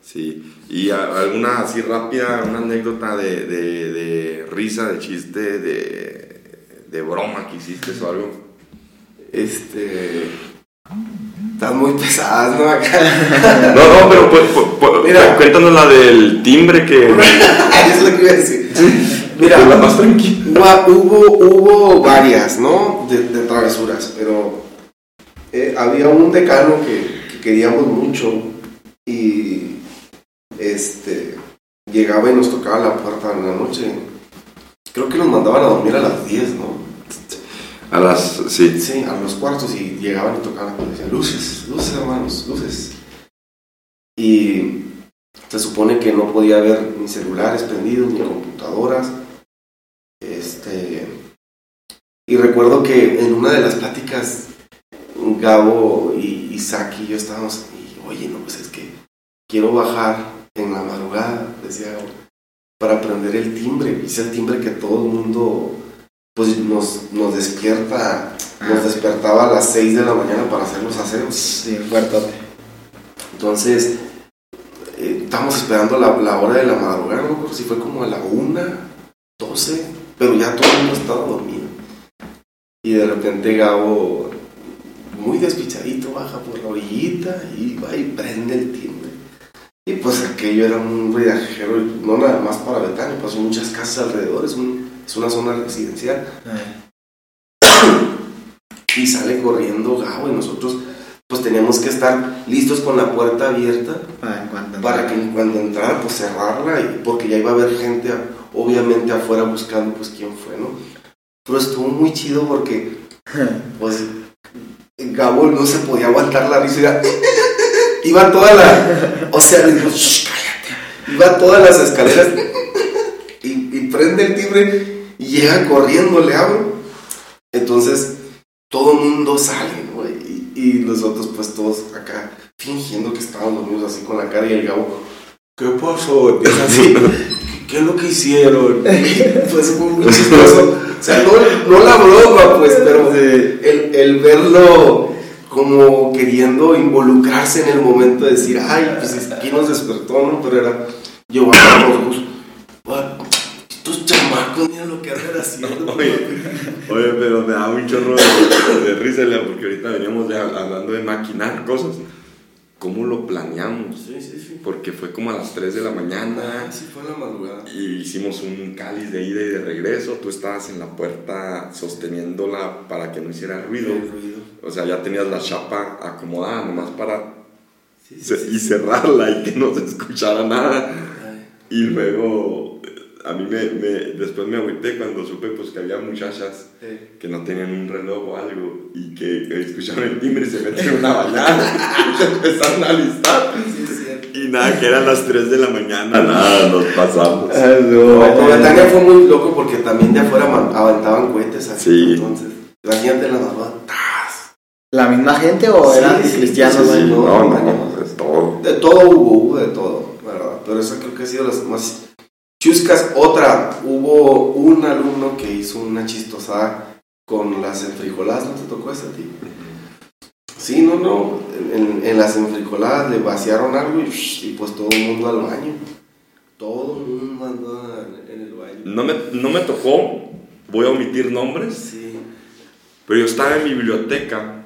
Sí, y alguna así rápida, una anécdota de, de, de risa, de chiste, de, de broma que hiciste o algo. Este Están muy pesadas, ¿no? [laughs] no, no, pero pues, pues, pues, Mira, cuéntanos la del timbre que. [laughs] es lo que iba a decir. Mira, la más tranquila. Hubo, hubo varias, ¿no? De, travesuras, pero eh, había un decano que, que, queríamos mucho y este llegaba y nos tocaba la puerta en la noche. Creo que nos mandaban a dormir a las 10, ¿no? A las, sí. Sí, a los cuartos y llegaban y tocaban y decían, luces, luces hermanos, luces. Y se supone que no podía haber ni celulares prendidos, ni computadoras. Este, y recuerdo que en una de las pláticas, Gabo y Isaac y yo estábamos, y, oye, no, pues es que quiero bajar en la madrugada, decía Gabo, para prender el timbre. Es el timbre que todo el mundo pues nos, nos despierta, nos despertaba a las 6 de la mañana para hacer los aseos. Sí, fuerte. Entonces, eh, estamos esperando la, la, hora de la madrugada, no si fue como a la 1, 12, pero ya todo el mundo estaba dormido. Y de repente Gabo, muy despichadito, baja por la orillita y va y prende el timbre. Y pues aquello era un ruidajero, no nada más para Betania, pues muchas casas alrededor, es un es una zona residencial. Y sale corriendo Gabo y nosotros pues teníamos que estar listos con la puerta abierta para, que cuando entrara pues cerrarla y, porque ya iba a haber gente obviamente afuera buscando pues quién fue, ¿no? Pero estuvo muy chido porque [laughs] pues Gabo no se podía aguantar la risa, [laughs] iba toda la, o sea, le digo, cállate, iba todas las escaleras [laughs] y, y prende el timbre y llega corriendo, le abro. Entonces, todo el mundo sale, ¿no? Y, y, nosotros, pues, todos acá fingiendo que estábamos dormidos así con la cara y el gabo, ¿qué pasó? Empieza así, [laughs] ¿qué es lo que hicieron? [laughs] pues fue muy chistoso. O sea, no, no la broma, pues, pero el, el verlo como queriendo involucrarse en el momento de decir, ay, pues aquí nos despertó, ¿no? Pero era, yo, bueno, chamacos, mira lo que hacen haciendo. [laughs] Oye, oye, pero me da un chorro de, de risa, porque ahorita veníamos de- hablando de maquinar cosas. ¿Cómo lo planeamos? Sí, sí, sí. Porque fue como a las 3 de la mañana Ah, sí, fue en la madrugada. y hicimos un cáliz de ida y de regreso. Tú estabas en la puerta sosteniéndola para que no hiciera ruido. Ruido. O sea, ya tenías la chapa acomodada nomás para y cerrarla y que no se escuchara nada. Y luego, a mí me, me- después me agüité cuando supe pues que había muchachas eh. que no tenían un reloj o algo y que escucharon el timbre y se metieron una bañada [laughs] y se empezaron a. Sí, cierto. Y nada, que eran las 3 de la mañana, nada, nos pasamos. Betania fue muy loco porque también de afuera aventaban cohetes así. Sí. Entonces, imagínate la mamá. ¿La misma gente o Sí, eran sí, cristianos? sí, sí? No, no, es todo. De todo hubo, hubo de todo, ¿verdad? Pero esa creo que ha sido las más chuscas. Otra, hubo un alumno que hizo una chistosada con las enfrijoladas, ¿no te tocó esa a ti? Sí, no, no. En, en las enfrijoladas le vaciaron algo y, y pues todo el mundo al baño. Todo el mundo andó en, en el baño. No me, no me tocó, voy a omitir nombres, Sí. pero yo estaba en mi biblioteca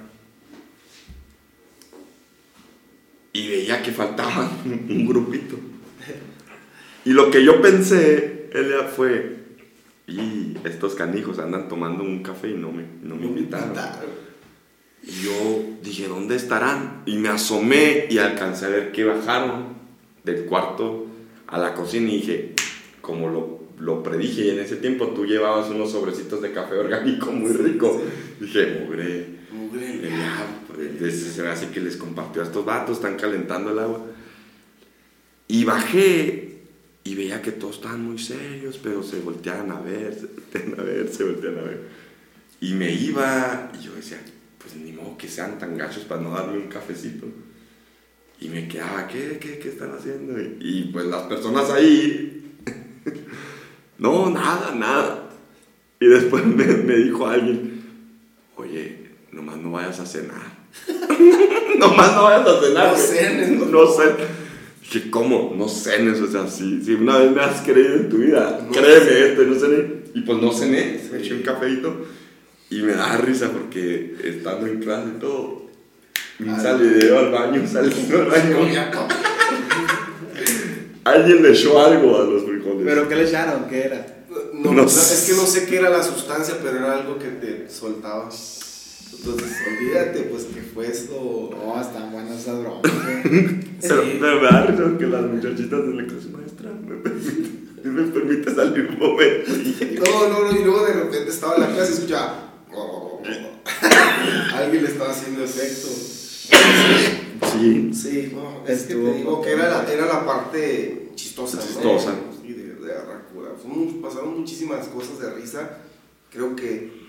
y veía que faltaban [laughs] un grupito. Y lo que yo pensé, Elia, fue, y estos canijos andan tomando un café y no me, no me invitaron. Y yo dije, ¿dónde estarán? Y me asomé y alcancé a ver que bajaron del cuarto a la cocina y dije, como lo, lo predije, y en ese tiempo tú llevabas unos sobrecitos de café orgánico muy rico. Dije, mugre, Mugre. ya, pues, se me hace que les compartió a estos vatos, están calentando el agua. Y bajé y veía que todos estaban muy serios, pero se volteaban a ver, se volteaban a ver, se volteaban a ver. Y me iba, y yo decía, pues ni modo que sean tan gachos para no darle un cafecito. Y me quedaba, ¿qué, qué, qué están haciendo? Y, y, pues las personas ahí, [laughs] no, nada, nada. Y después me, me dijo alguien, oye, nomás no vayas a cenar. [laughs] nomás no vayas a cenar. No cenes, no. No cenes. Dije, ¿cómo? No cenes, o sea, si, si una vez me has creído en tu vida, No créeme cené. esto, y no cené. Y pues no cené, me eché un cafeito y me da risa porque estando en clase y todo, Ay. salideo al baño, [laughs] saliendo al baño, alguien le echó algo a los frijoles. ¿Pero qué le echaron? ¿Qué era? No, No no, sé. es que no sé qué era la sustancia, pero era algo que te soltaba. Entonces, olvídate, pues, que fue esto. Oh, están buenas esas bromas. [laughs] Pero, me da risa que las muchachitas de la clase maestra me permite, me permite salir un momento. No, no, no, y luego de repente estaba en la clase y escuchaba. [laughs] Alguien le estaba haciendo efecto. Sí, Sí, no, es que te digo que era la, era la parte chistosa. ¿no? Chistosa. Sí, de, de Arracura. Pasaron muchísimas cosas de risa. Creo que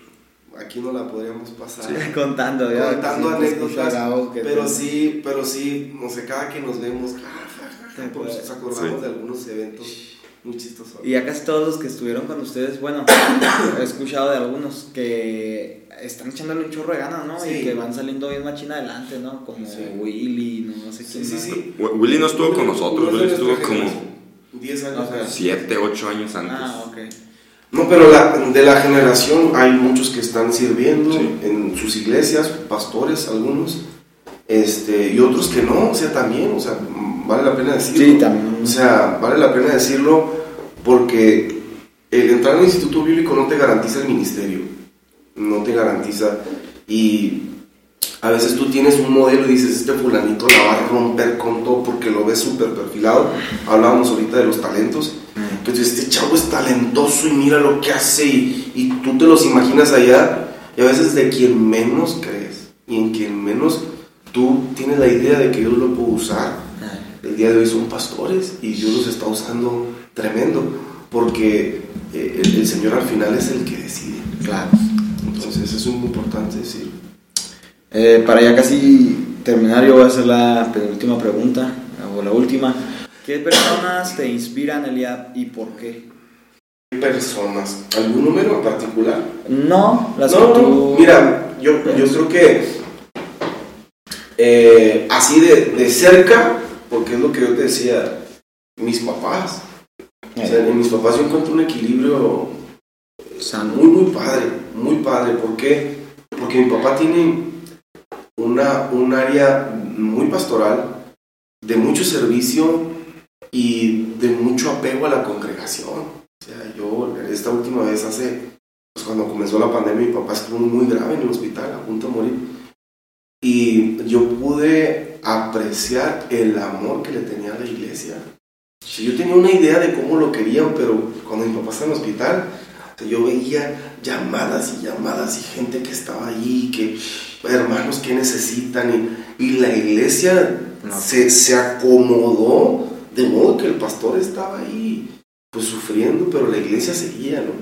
aquí no la podríamos pasar. Contando, ya. contando escucho a anécdotas, pero sí, pero sí, no sé, cada que nos vemos, ja, ja, ja, ja, Te pues, nos acordamos Sí. de algunos eventos muy chistosos. Y ya casi todos los que estuvieron con ustedes, bueno, he escuchado de algunos que están echándole un chorro de ganas, ¿no? Sí. Y que van saliendo bien machina adelante, ¿no? Como Sí. Willy, no, no sé sí, quién sí, más. sí. Wi- Willy no estuvo con nosotros, Willy estuvo como generación, 10 años. Ok. antes. 7, 8 años antes. Ah, ok. No, pero la- de la generación hay muchos que están sirviendo Sí. en sus iglesias, pastores algunos, este, y otros que no, o sea, también, o sea, vale la pena decirlo. Sí, también. O sea, vale la pena decirlo porque el entrar al instituto bíblico no te garantiza el ministerio, no te garantiza, y a veces tú tienes un modelo y dices, este fulanito la va a romper con todo porque lo ves súper perfilado, hablábamos ahorita de los talentos, que tú dices, este chavo es talentoso y mira lo que hace y, y tú te los imaginas allá y a veces de quien menos crees y en quien menos tú tienes la idea de que Dios lo puede usar. El día de hoy son pastores y Dios los está usando tremendo porque eh, el, el Señor al final es el que decide. Claro. Entonces eso es muy importante decir. Eh, para ya casi terminar, yo voy a hacer la penúltima pregunta, o la última. ¿Qué personas te inspiran, Eliab, y por qué? ¿Qué personas? ¿Algún número en particular? No, las no, que tú... mira, yo, yo creo que eh, así de, de cerca, porque es lo que yo te decía, mis papás. O sea, en mis papás yo encuentro un equilibrio Sano. muy, muy padre, muy padre. ¿Por qué? Porque mi papá tiene una, un área muy pastoral, de mucho servicio y de mucho apego a la congregación. O sea, yo esta última vez hace, pues cuando comenzó la pandemia, mi papá estuvo muy grave en el hospital, a punto de morir. Y yo pude apreciar el amor que le tenía a la iglesia. Yo tenía una idea de cómo lo querían, pero cuando mi papá está en el hospital, yo veía llamadas y llamadas y gente que estaba ahí, que hermanos que necesitan, y, y la iglesia No. se, se acomodó de modo que el pastor estaba ahí, pues sufriendo, pero la iglesia seguía, ¿no?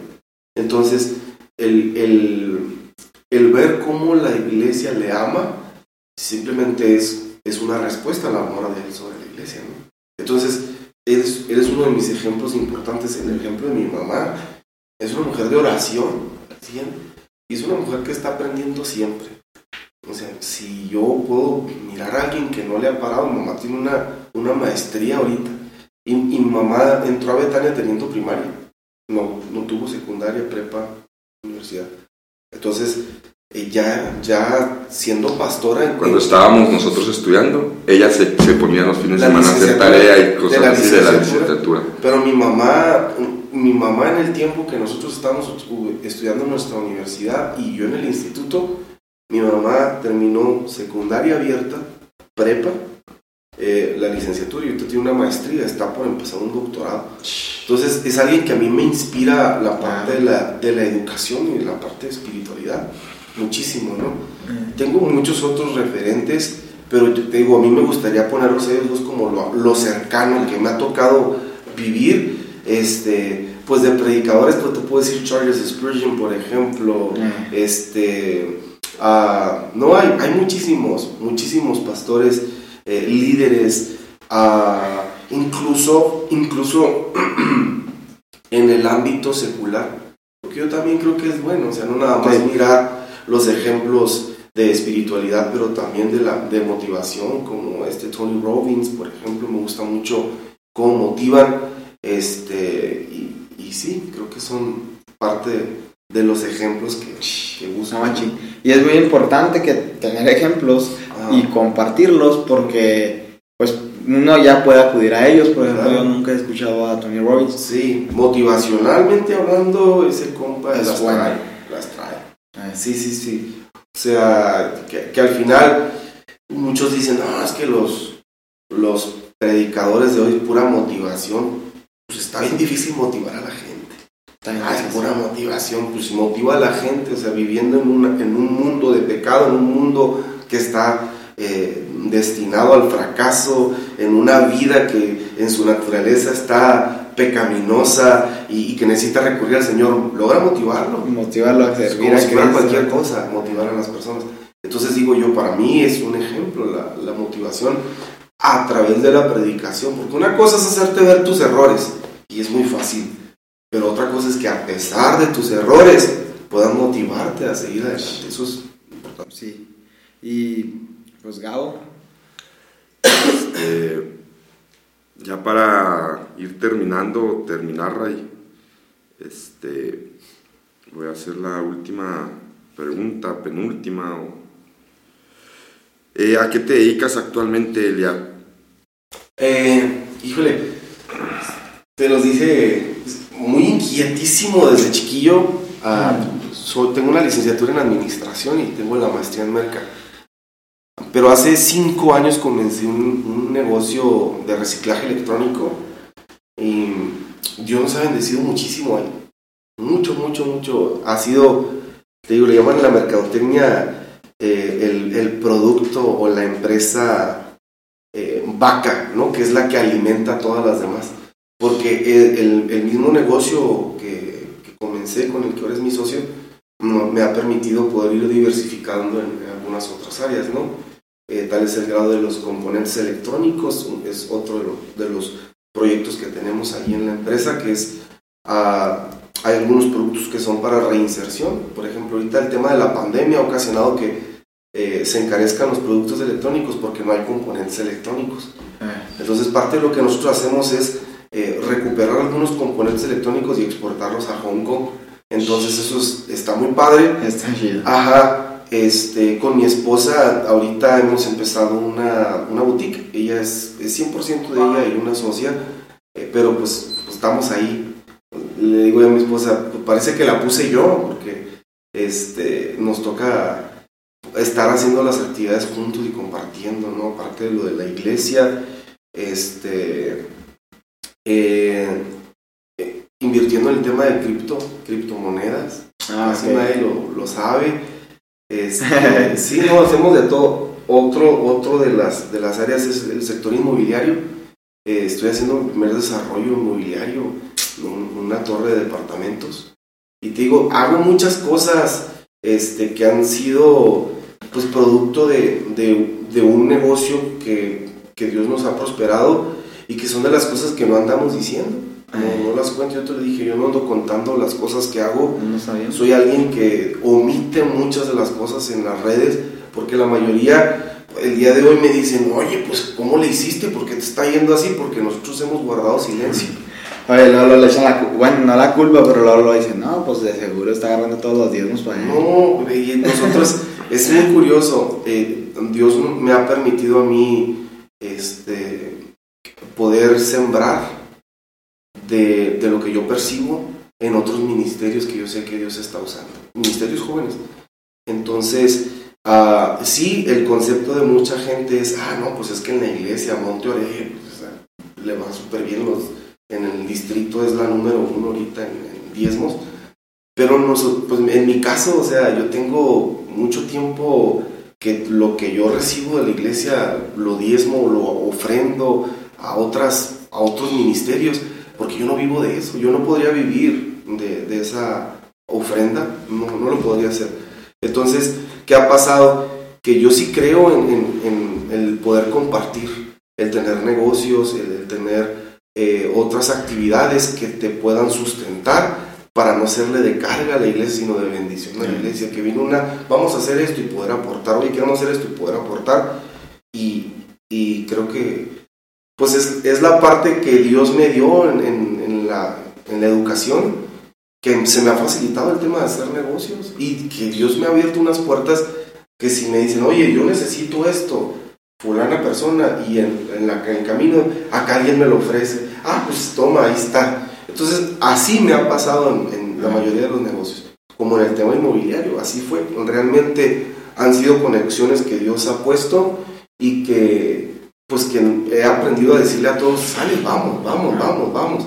Entonces, el, el, el ver cómo la iglesia le ama, simplemente es, es una respuesta al amor de él sobre la iglesia, ¿no? Entonces, eres, eres uno de mis ejemplos importantes. El ejemplo de mi mamá es una mujer de oración, y es una mujer que está aprendiendo siempre. O sea, si yo puedo mirar a alguien que no le ha parado, mi mamá tiene una, una maestría ahorita. Y, y mi mamá entró a Betania teniendo primaria. No, no tuvo secundaria, prepa, universidad. Entonces, eh, ya, siendo pastora... en- Cuando estábamos nosotros estudiando, ella se, se ponía los fines de semana a hacer tarea y De cosas la así de la licenciatura. Pero mi mamá, mi mamá en el tiempo que nosotros estábamos estu- estudiando en nuestra universidad y yo en el instituto, mi mamá terminó secundaria abierta, prepa, eh, la licenciatura y ahorita tiene una maestría, está por empezar un doctorado. Entonces es alguien que a mí me inspira la parte de la, de la educación y la parte de espiritualidad, muchísimo, ¿no? Tengo muchos otros referentes, pero yo te digo, a mí me gustaría ponerlos ellos dos como lo, lo cercano que me ha tocado vivir, este, pues de predicadores, pero te puedo decir Charles Spurgeon, por ejemplo, Mm. este, ah, no hay, hay muchísimos, muchísimos pastores, eh, líderes, ah, incluso, incluso [clears throat] en el ámbito secular, porque yo también creo que es bueno, o sea, no nada más mirar los ejemplos de espiritualidad, pero también de, la, de motivación, como este Tony Robbins, por ejemplo, me gusta mucho cómo motivan, este, y, y sí, creo que son parte de, los ejemplos que, que. Y es muy importante que tener ejemplos Ah, y compartirlos porque pues uno ya puede acudir a ellos. Por ejemplo, Claro. yo nunca he escuchado a Tony Robbins. Sí, motivacionalmente hablando, ese compa Es las bueno. trae, las trae. Eh, Sí, sí, sí. O sea, que, que al final muchos dicen, no, es que los, los predicadores de hoy, pura motivación, pues está bien difícil motivar a la gente. Ah, así. pura motivación, pues motiva a la gente, o sea, viviendo en, una- en un mundo de pecado, en un mundo que está eh, destinado al fracaso, en una vida que en su naturaleza está pecaminosa y, y que necesita recurrir al Señor, logra motivarlo. Motivarlo a servir a Cristo. cualquier cosa, motivar a las personas. Entonces digo yo, para mí es un ejemplo la, la motivación a través de la predicación, porque una cosa es hacerte ver tus errores, y es muy fácil, pero otra cosa es que a pesar de tus errores puedan motivarte a seguir adelante. Eso es importante. Sí. Y pues Gabo, Este, ya para ir terminando, terminar ahí, este, voy a hacer la última pregunta, penúltima. o- Eh, ¿A qué te dedicas actualmente, Elia? Eh, híjole, te los dije inquietísimo desde chiquillo. Ah, tengo una licenciatura en administración y tengo la maestría en merca. Pero hace cinco años comencé un, negocio de reciclaje electrónico y Dios nos ha bendecido muchísimo ahí. Mucho, mucho, mucho. Ha sido, te digo, le llaman la mercadotecnia eh, el, el producto o la empresa eh, vaca, ¿no? Que es la que alimenta a todas las demás. Porque el, el- el mismo negocio que, que comencé, con el que ahora es mi socio, no- me ha permitido poder ir diversificando en, en algunas otras áreas, ¿no? Eh, tal es el grado de los componentes electrónicos, es otro de, lo- de los proyectos que tenemos ahí en la empresa, que es, ah, hay algunos productos que son para reinserción. Por ejemplo, ahorita el tema de la pandemia ha ocasionado que eh, se encarezcan los productos electrónicos porque no hay componentes electrónicos. Eh, Entonces parte de lo que nosotros hacemos es eh, recuperar algunos componentes electrónicos y exportarlos a Hong Kong. Entonces eso es- está muy padre. está chido. Ajá, este, con mi esposa ahorita hemos empezado una, una boutique. Ella es, es 100% de ella y una socia, eh, pero pues, pues estamos ahí. Le digo a mi esposa, "Pues, parece que la puse yo, porque este, nos toca estar haciendo las actividades juntos y compartiendo, ¿no? Aparte de lo de la iglesia, este, eh, eh, invirtiendo en el tema de cripto, criptomonedas. Ah, Así ok. nadie lo, lo sabe. Este, [laughs] sí, no, hacemos de todo. Otro, otro de, las, de las áreas es el sector inmobiliario. Eh, estoy haciendo mi primer desarrollo inmobiliario, un- una torre de departamentos. Y te digo, hago muchas cosas este, que han sido pues, producto de, de- de un negocio que, que Dios nos ha prosperado y que son de las cosas que no andamos diciendo. No, no las cuento, yo te lo dije, yo no ando contando las cosas que hago, No sabía. soy alguien que omite muchas de las cosas en las redes porque la mayoría el día de hoy me dicen, oye, pues ¿cómo le hiciste? ¿Por qué te está yendo así? Porque nosotros hemos guardado silencio. [laughs] Oye, Lolo le echan la bueno, no la culpa, pero Lolo dice, no, pues de seguro está agarrando todos los diezmos para él. No, y nosotros, es muy curioso, eh, Dios me ha permitido a mí este, poder sembrar de, de lo que yo percibo en otros ministerios que yo sé que Dios está usando, ministerios jóvenes. Entonces, ah, sí, el concepto de mucha gente es, ah, no, pues es que en la iglesia, Monte Oreo, pues, o sea, le va súper bien, los, en el distrito es la número uno ahorita en, en diezmos, pero noso- pues en mi caso, o sea, yo tengo mucho tiempo que lo que yo recibo de la iglesia lo diezmo, lo ofrendo a, otras, a otros ministerios, porque yo no vivo de eso, yo no podría vivir de, de esa ofrenda, no, no lo podría hacer. Entonces, ¿qué ha pasado? Que yo sí creo en, en- en el poder compartir, el tener negocios, el, el tener eh, otras actividades que te puedan sustentar para no serle de carga a la iglesia, sino de bendición a la iglesia. Que viene una, vamos a hacer esto y poder aportar, oye, queremos hacer esto y poder aportar. Y, y creo que, pues es, es la parte que Dios me dio en, en- la, en la educación, que se me ha facilitado el tema de hacer negocios y que Dios me ha abierto unas puertas que si me dicen, oye, yo necesito esto, fulana persona, y en, la, el camino acá alguien me lo ofrece, ah, pues toma, ahí está. Entonces, así me ha pasado en la mayoría de los negocios, como en el tema inmobiliario, así fue. Realmente han sido conexiones que Dios ha puesto y que, pues, que he aprendido a decirle a todos, sale, vamos, vamos, vamos, vamos.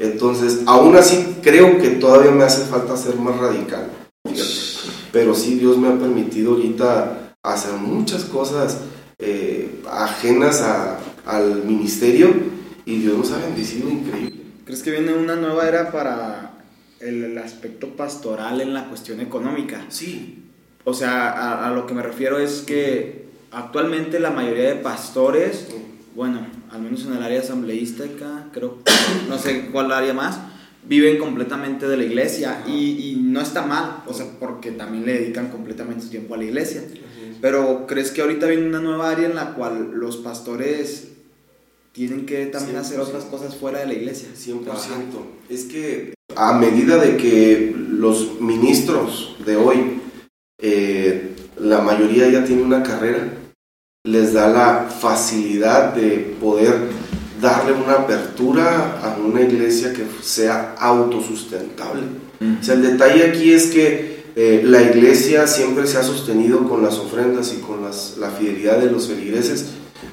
Entonces, aún así, creo que todavía me hace falta ser más radical. fíjate. Pero sí, Dios me ha permitido ahorita hacer muchas cosas eh, ajenas a- al ministerio y Dios nos ha bendecido increíble. ¿Crees que viene una nueva era para el, el aspecto pastoral en la cuestión económica? Sí, O sea, a, a lo que me refiero es que actualmente la mayoría de pastores, bueno, al menos en el área asambleística, creo, [coughs] no sé cuál área más, viven completamente de la iglesia y, y no está mal, o sea, porque también le dedican completamente su tiempo a la iglesia. Pero ¿crees que ahorita viene una nueva área en la cual los pastores tienen que también hacer 100%. otras cosas fuera de la iglesia? 100%. Es que a medida de que los ministros de hoy, eh, la mayoría ya tiene una carrera, les da la facilidad de poder darle una apertura a una iglesia que sea autosustentable. O sea, el detalle aquí es que eh, la iglesia siempre se ha sostenido con las ofrendas y con las- la fidelidad de los feligreses,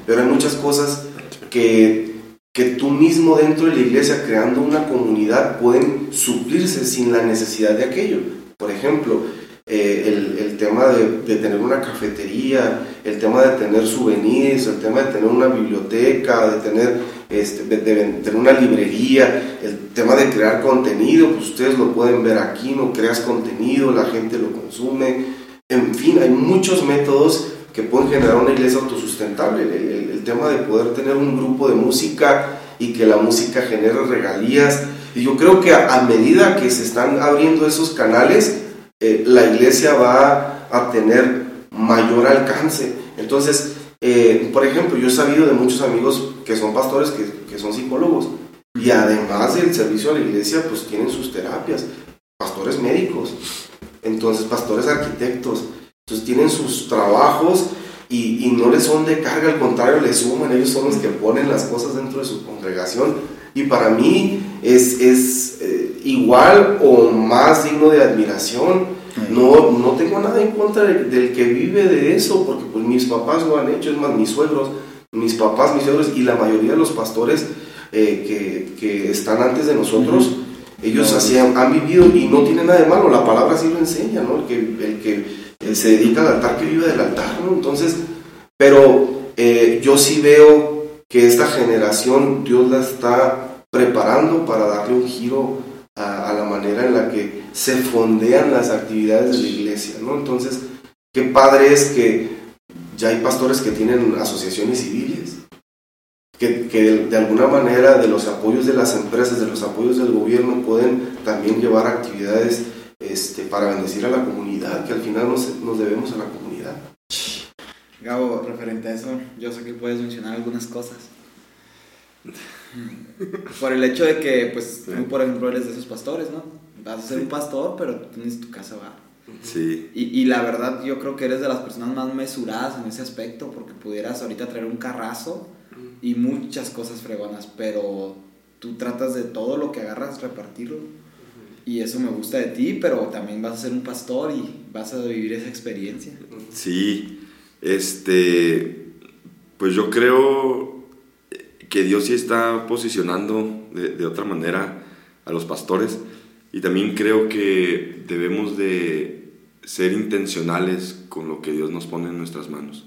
pero hay muchas cosas que, que tú mismo dentro de la iglesia, creando una comunidad, pueden suplirse sin la necesidad de aquello. Por ejemplo, eh, el, tema de, tener una cafetería, el tema de tener souvenirs, el tema de tener una biblioteca, de tener, este, de, tener una librería, el tema de crear contenido, pues ustedes lo pueden ver aquí, no creas contenido, la gente lo consume, en fin, hay muchos métodos que pueden generar una iglesia autosustentable, el tema de poder tener un grupo de música y que la música genere regalías. Y yo creo que a, medida que se están abriendo esos canales, eh, la iglesia va a tener mayor alcance. Entonces, eh, por ejemplo, yo he sabido de muchos amigos que son pastores, que, que son psicólogos, y además del servicio a la iglesia, pues tienen sus terapias, pastores médicos, entonces pastores arquitectos, entonces tienen sus trabajos y, y, no les son de carga, al contrario, les suman, ellos son los que ponen las cosas dentro de su congregación. Y para mí es, es eh, igual o más digno de admiración no, no tengo nada en contra del, que vive de eso, porque pues mis papás lo han hecho, es más, mis suegros, mis papás, mis suegros y la mayoría de los pastores eh, que, que, están antes de nosotros, ellos hacían, han vivido y no tiene nada de malo, la palabra sí lo enseña, ¿no? El que, el que se dedica al altar, que vive del altar, ¿no? Entonces, pero eh, yo sí veo que esta generación Dios la está preparando para darle un giro a, la manera en la que se fondean las actividades de la iglesia, ¿no? Entonces, qué padre es que ya hay pastores que tienen asociaciones civiles, que, que de, alguna manera de los apoyos de las empresas, de los apoyos del gobierno, pueden también llevar actividades este, para bendecir a la comunidad, que al final nos, nos debemos a la comunidad. Gabo, referente a eso, yo sé que puedes mencionar algunas cosas. Por el hecho de que, pues, tú, por ejemplo, eres de esos pastores, ¿no? Vas a ser un pastor, pero tienes tu casa hogar. Sí. Y, y, la verdad, yo creo que eres de las personas más mesuradas en ese aspecto, porque pudieras ahorita traer un carrazo y muchas cosas fregonas, pero tú tratas de todo lo que agarras repartirlo. Y eso me gusta de ti, pero también vas a ser un pastor y vas a vivir esa experiencia. Sí, este, pues yo creo que Dios sí está posicionando de, otra manera a los pastores y también creo que debemos de ser intencionales con lo que Dios nos pone en nuestras manos.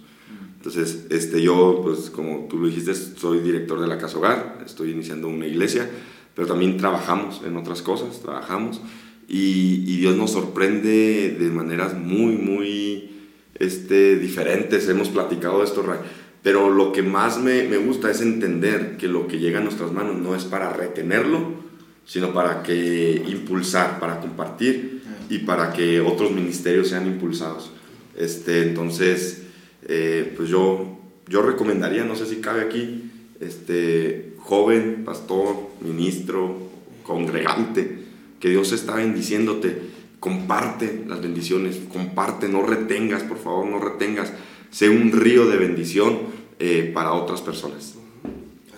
Entonces, este, yo, pues como tú lo dijiste, soy director de la Casa Hogar, estoy iniciando una iglesia, pero también trabajamos en otras cosas, trabajamos y, y Dios nos sorprende de maneras muy, muy este, diferentes. Hemos platicado de esto, pero lo que más me, me, gusta es entender que lo que llega a nuestras manos no es para retenerlo, sino para que impulsar, para compartir y para que otros ministerios sean impulsados. Este, entonces, eh, pues yo, yo recomendaría, no sé si cabe aquí, este, joven, pastor, ministro, congregante, que Dios está bendiciéndote, comparte las bendiciones, comparte, no retengas, por favor, no retengas sea un río de bendición eh, para otras personas.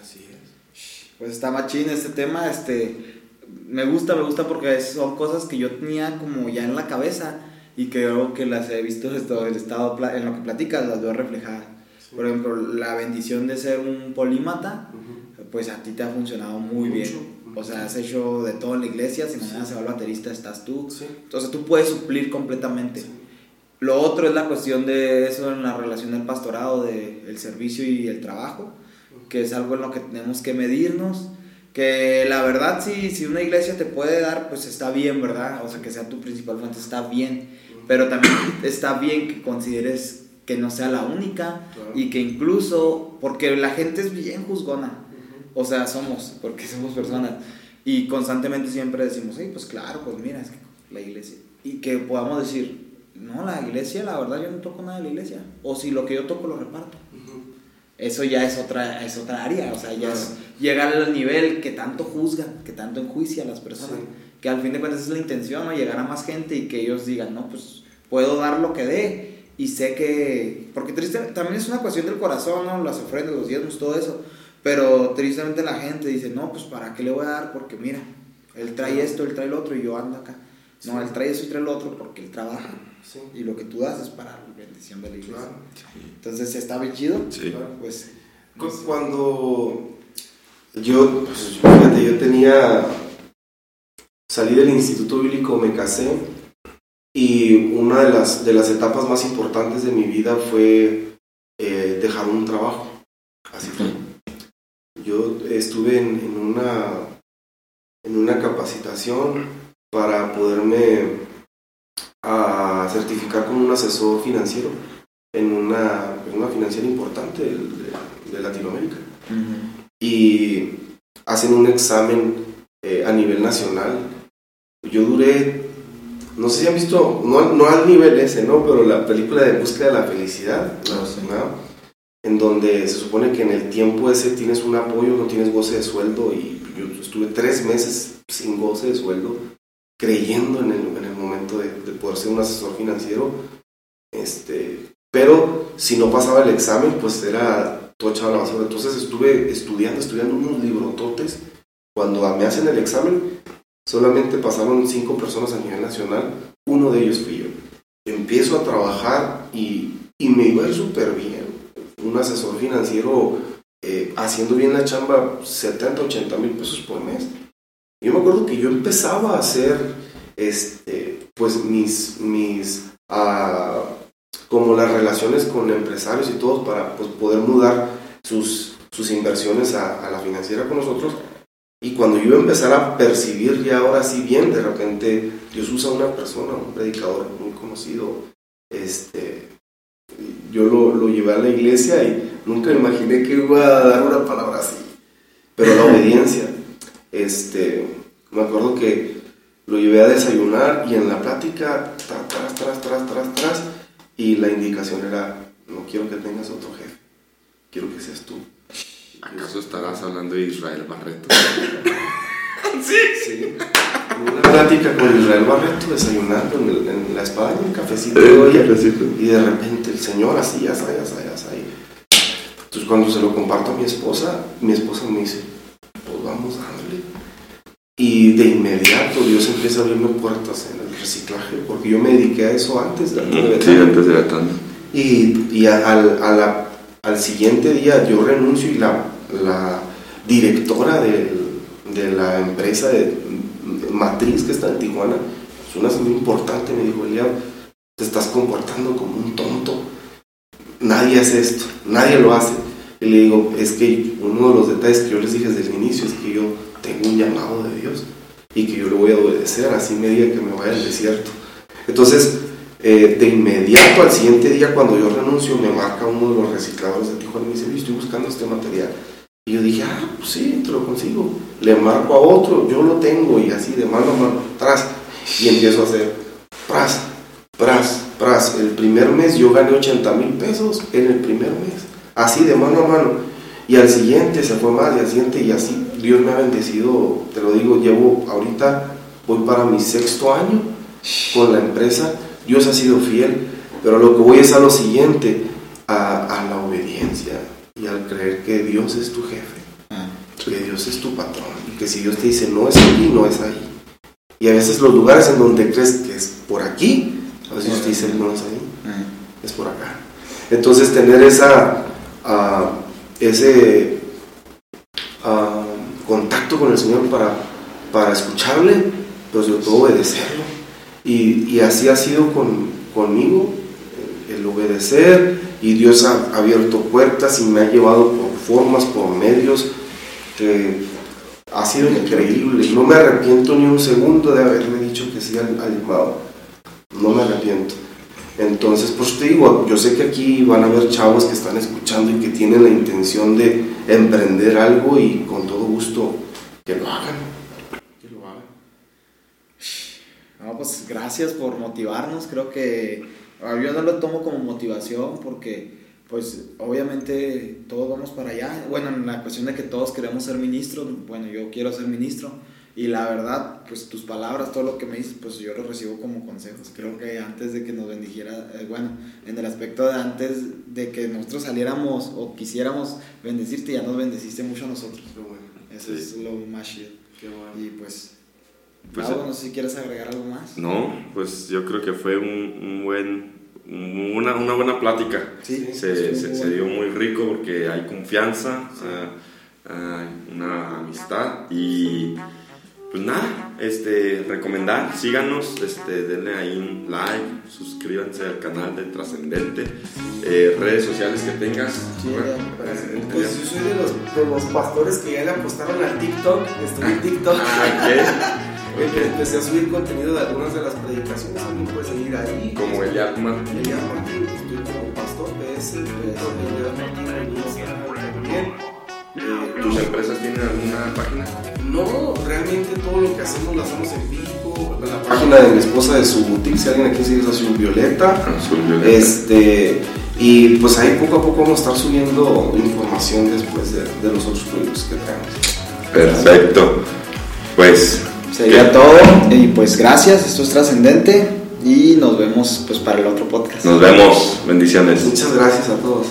Así es. Pues está machín este tema, este, me gusta, me gusta porque son cosas que yo tenía como ya en la cabeza y creo que las he visto en el estado en lo que platicas, las veo reflejadas. Por ejemplo, la bendición de ser un polímata, pues a ti te ha funcionado muy bien. O sea, has hecho de todo en la iglesia, si mañana se va el baterista estás tú. Entonces tú puedes suplir completamente. Lo otro es la cuestión de eso en la relación del pastorado, del servicio y el trabajo, que es algo en lo que tenemos que medirnos. Que la verdad, si, si una iglesia te puede dar, pues está bien, ¿verdad? O sea, que sea tu principal fuente, está bien. Pero también está bien que consideres que no sea la única y que incluso, porque la gente es bien juzgona, o sea, somos, porque [laughs] somos personas, y constantemente siempre decimos, sí, pues claro, pues mira, es que la iglesia, y que podamos decir, no, la iglesia, la verdad yo no toco nada de la iglesia. O si lo que yo toco lo reparto. Eso ya es otra, es otra área, o sea, ya es llegar al nivel que tanto juzgan, que tanto enjuicia a las personas, que al fin de cuentas es la intención, ¿no? llegar a más gente y que ellos digan, no, pues puedo dar lo que dé y sé que, porque triste, también es una cuestión del corazón, ¿no? Las ofrendas, los diezmos, todo eso, pero tristemente la gente dice, no, pues para qué le voy a dar, porque mira, él trae esto, él trae el otro y yo ando acá. No, él trae eso y trae el otro porque él trabaja. Y lo que tú das es para la bendición de la iglesia. Entonces, ¿está bien chido? Pues, Cuando yo, pues, fíjate, yo tenía, salí del Instituto Bíblico, me casé y una de las, de las etapas más importantes de mi vida fue eh, dejar un trabajo. Así fue. Estuve en, en, una, en una capacitación para poderme a certificar como un asesor financiero en una, en una financiera importante de, de Latinoamérica. Y hacen un examen eh, a nivel nacional. Yo duré, no sé si han visto, no, no al nivel ese, ¿no? Pero la película de Búsqueda de la Felicidad, No, sí. ¿no? En donde se supone que en el tiempo ese tienes un apoyo, no tienes goce de sueldo y yo estuve tres meses sin goce de sueldo, creyendo en el, en el momento de, de poder ser un asesor financiero, este, pero si no pasaba el examen, pues era todo echado a la basura. Entonces estuve estudiando, estudiando unos librototes. Cuando me hacen el examen, solamente pasaron cinco personas a nivel nacional, uno de ellos fui yo. Empiezo a trabajar y, y me iba a ir súper bien. Un asesor financiero eh, haciendo bien la chamba, 70, 80 mil pesos por mes. Yo me acuerdo que yo empezaba a hacer, este, pues mis, mis, ah, como las relaciones con empresarios y todos para pues, poder mudar sus, sus inversiones a, la financiera con nosotros. Y cuando yo iba a percibir ya ahora sí bien, de repente Dios usa una persona, un predicador muy conocido, este, yo lo, lo llevé a la iglesia y nunca me imaginé que iba a dar una palabra así. Pero la obediencia, este, me acuerdo que lo llevé a desayunar y en la plática, tra- tras, tras, tras, tras, tras, y la indicación era, no quiero que tengas otro jefe, quiero que seas tú. ¿Acaso estarás hablando de Israel Barreto? [laughs] Sí. Una plática con Israel Barreto desayunando en, el- en la España, un cafecito de olla, y de repente el Señor así, ya está, ya ya está. ahí. Entonces cuando se lo comparto a mi esposa, mi esposa me dice, pues vamos dándole. Y de inmediato Dios empieza a abrirme puertas en el reciclaje, porque yo me dediqué a eso antes de antes de Sí, antes de Betania. Y, y a- al, a la- al siguiente día yo renuncio y la, la directora del- de la empresa de, matriz que está en Tijuana, es una muy importante, me dijo Eliab, te estás comportando como un tonto. Nadie hace esto, nadie lo hace. Y le digo, es que uno de los detalles que yo les dije desde el inicio es que yo tengo un llamado de Dios y que yo le voy a obedecer, así me diga que me vaya al desierto. Entonces, eh, de inmediato al siguiente día, cuando yo renuncio, me marca uno de los recicladores de Tijuana y me dice, "Oye, estoy buscando este material. Y yo dije, ah, pues sí, te lo consigo. Le marco a otro, yo lo tengo y así de mano a mano, tras. Y empiezo a hacer, pras, pras, pras. El primer mes yo gané 80 mil pesos en el primer mes, así de mano a mano. Y al siguiente se fue más, y al siguiente, y así Dios me ha bendecido, te lo digo, llevo ahorita, voy para mi sexto año con la empresa. Dios ha sido fiel, pero lo que voy es a lo siguiente, a, a la obediencia y al creer que Dios es tu jefe, Ah, que Dios es tu patrón y que si Dios te dice no es aquí, no es ahí. Y a veces los lugares en donde crees que es por aquí, a veces Dios te dice no es ahí, ah. es por acá. Entonces tener esa, ah, ese ah, contacto con el Señor para, para escucharle, pero sobre todo obedecerlo. Y, y así ha sido con, conmigo, el, el obedecer, y Dios ha abierto puertas y me ha llevado por formas, por medios, que ha sido increíble. No me arrepiento ni un segundo de haberle dicho que sí al. No me arrepiento. Entonces, pues te digo, yo sé que aquí van a haber chavos que están escuchando y que tienen la intención de emprender algo y con todo gusto que lo hagan. Que lo hagan. No, pues gracias por motivarnos. Creo que yo no lo tomo como motivación porque, pues, obviamente todos vamos para allá. Bueno, en la cuestión de que todos queremos ser ministros, bueno, yo quiero ser ministro. Y la verdad, pues tus palabras, todo lo que me dices, pues yo lo recibo como consejos. Creo que antes de que nos bendijera, eh, bueno, en el aspecto de antes de que nosotros saliéramos o quisiéramos bendecirte, ya nos bendeciste mucho a nosotros. Qué bueno. Eso Sí. es lo más chido. Qué bueno. Y pues, Pues, Gabo, no sé si quieres agregar algo más. No, pues yo creo que fue un, un buen, una, una buena plática. Sí, Se, se- dio muy rico porque hay confianza, ah, hay una amistad y pues nada, este, recomendar, síganos, este, denle ahí un like, suscríbanse al canal de Trascendente, eh, redes sociales que tengas. Sí, Bueno, eh, Pues yo soy de los, de los pastores que ya le apostaron al TikTok. Estoy en TikTok. ah, [laughs] Porque Empecé a subir contenido de algunas de las predicaciones. Alguien puede seguir ahí. como Eliab Martín. Eliab Martín, estoy como pastor PS. Martín Instagram también. Eh, ¿Tus empresas tienen alguna página? No, realmente todo lo que hacemos lo hacemos en vivo. La página de mi esposa de su boutique, si alguien aquí sigue es Azul Violeta. Azul Violeta. Este, y pues ahí poco a poco vamos a estar subiendo información después de, de los otros productos que traemos. Perfecto. Pues. Sería ¿qué? todo y pues gracias, esto es trascendente y nos vemos pues para el otro podcast. Nos vemos. Bendiciones. Muchas gracias a todos.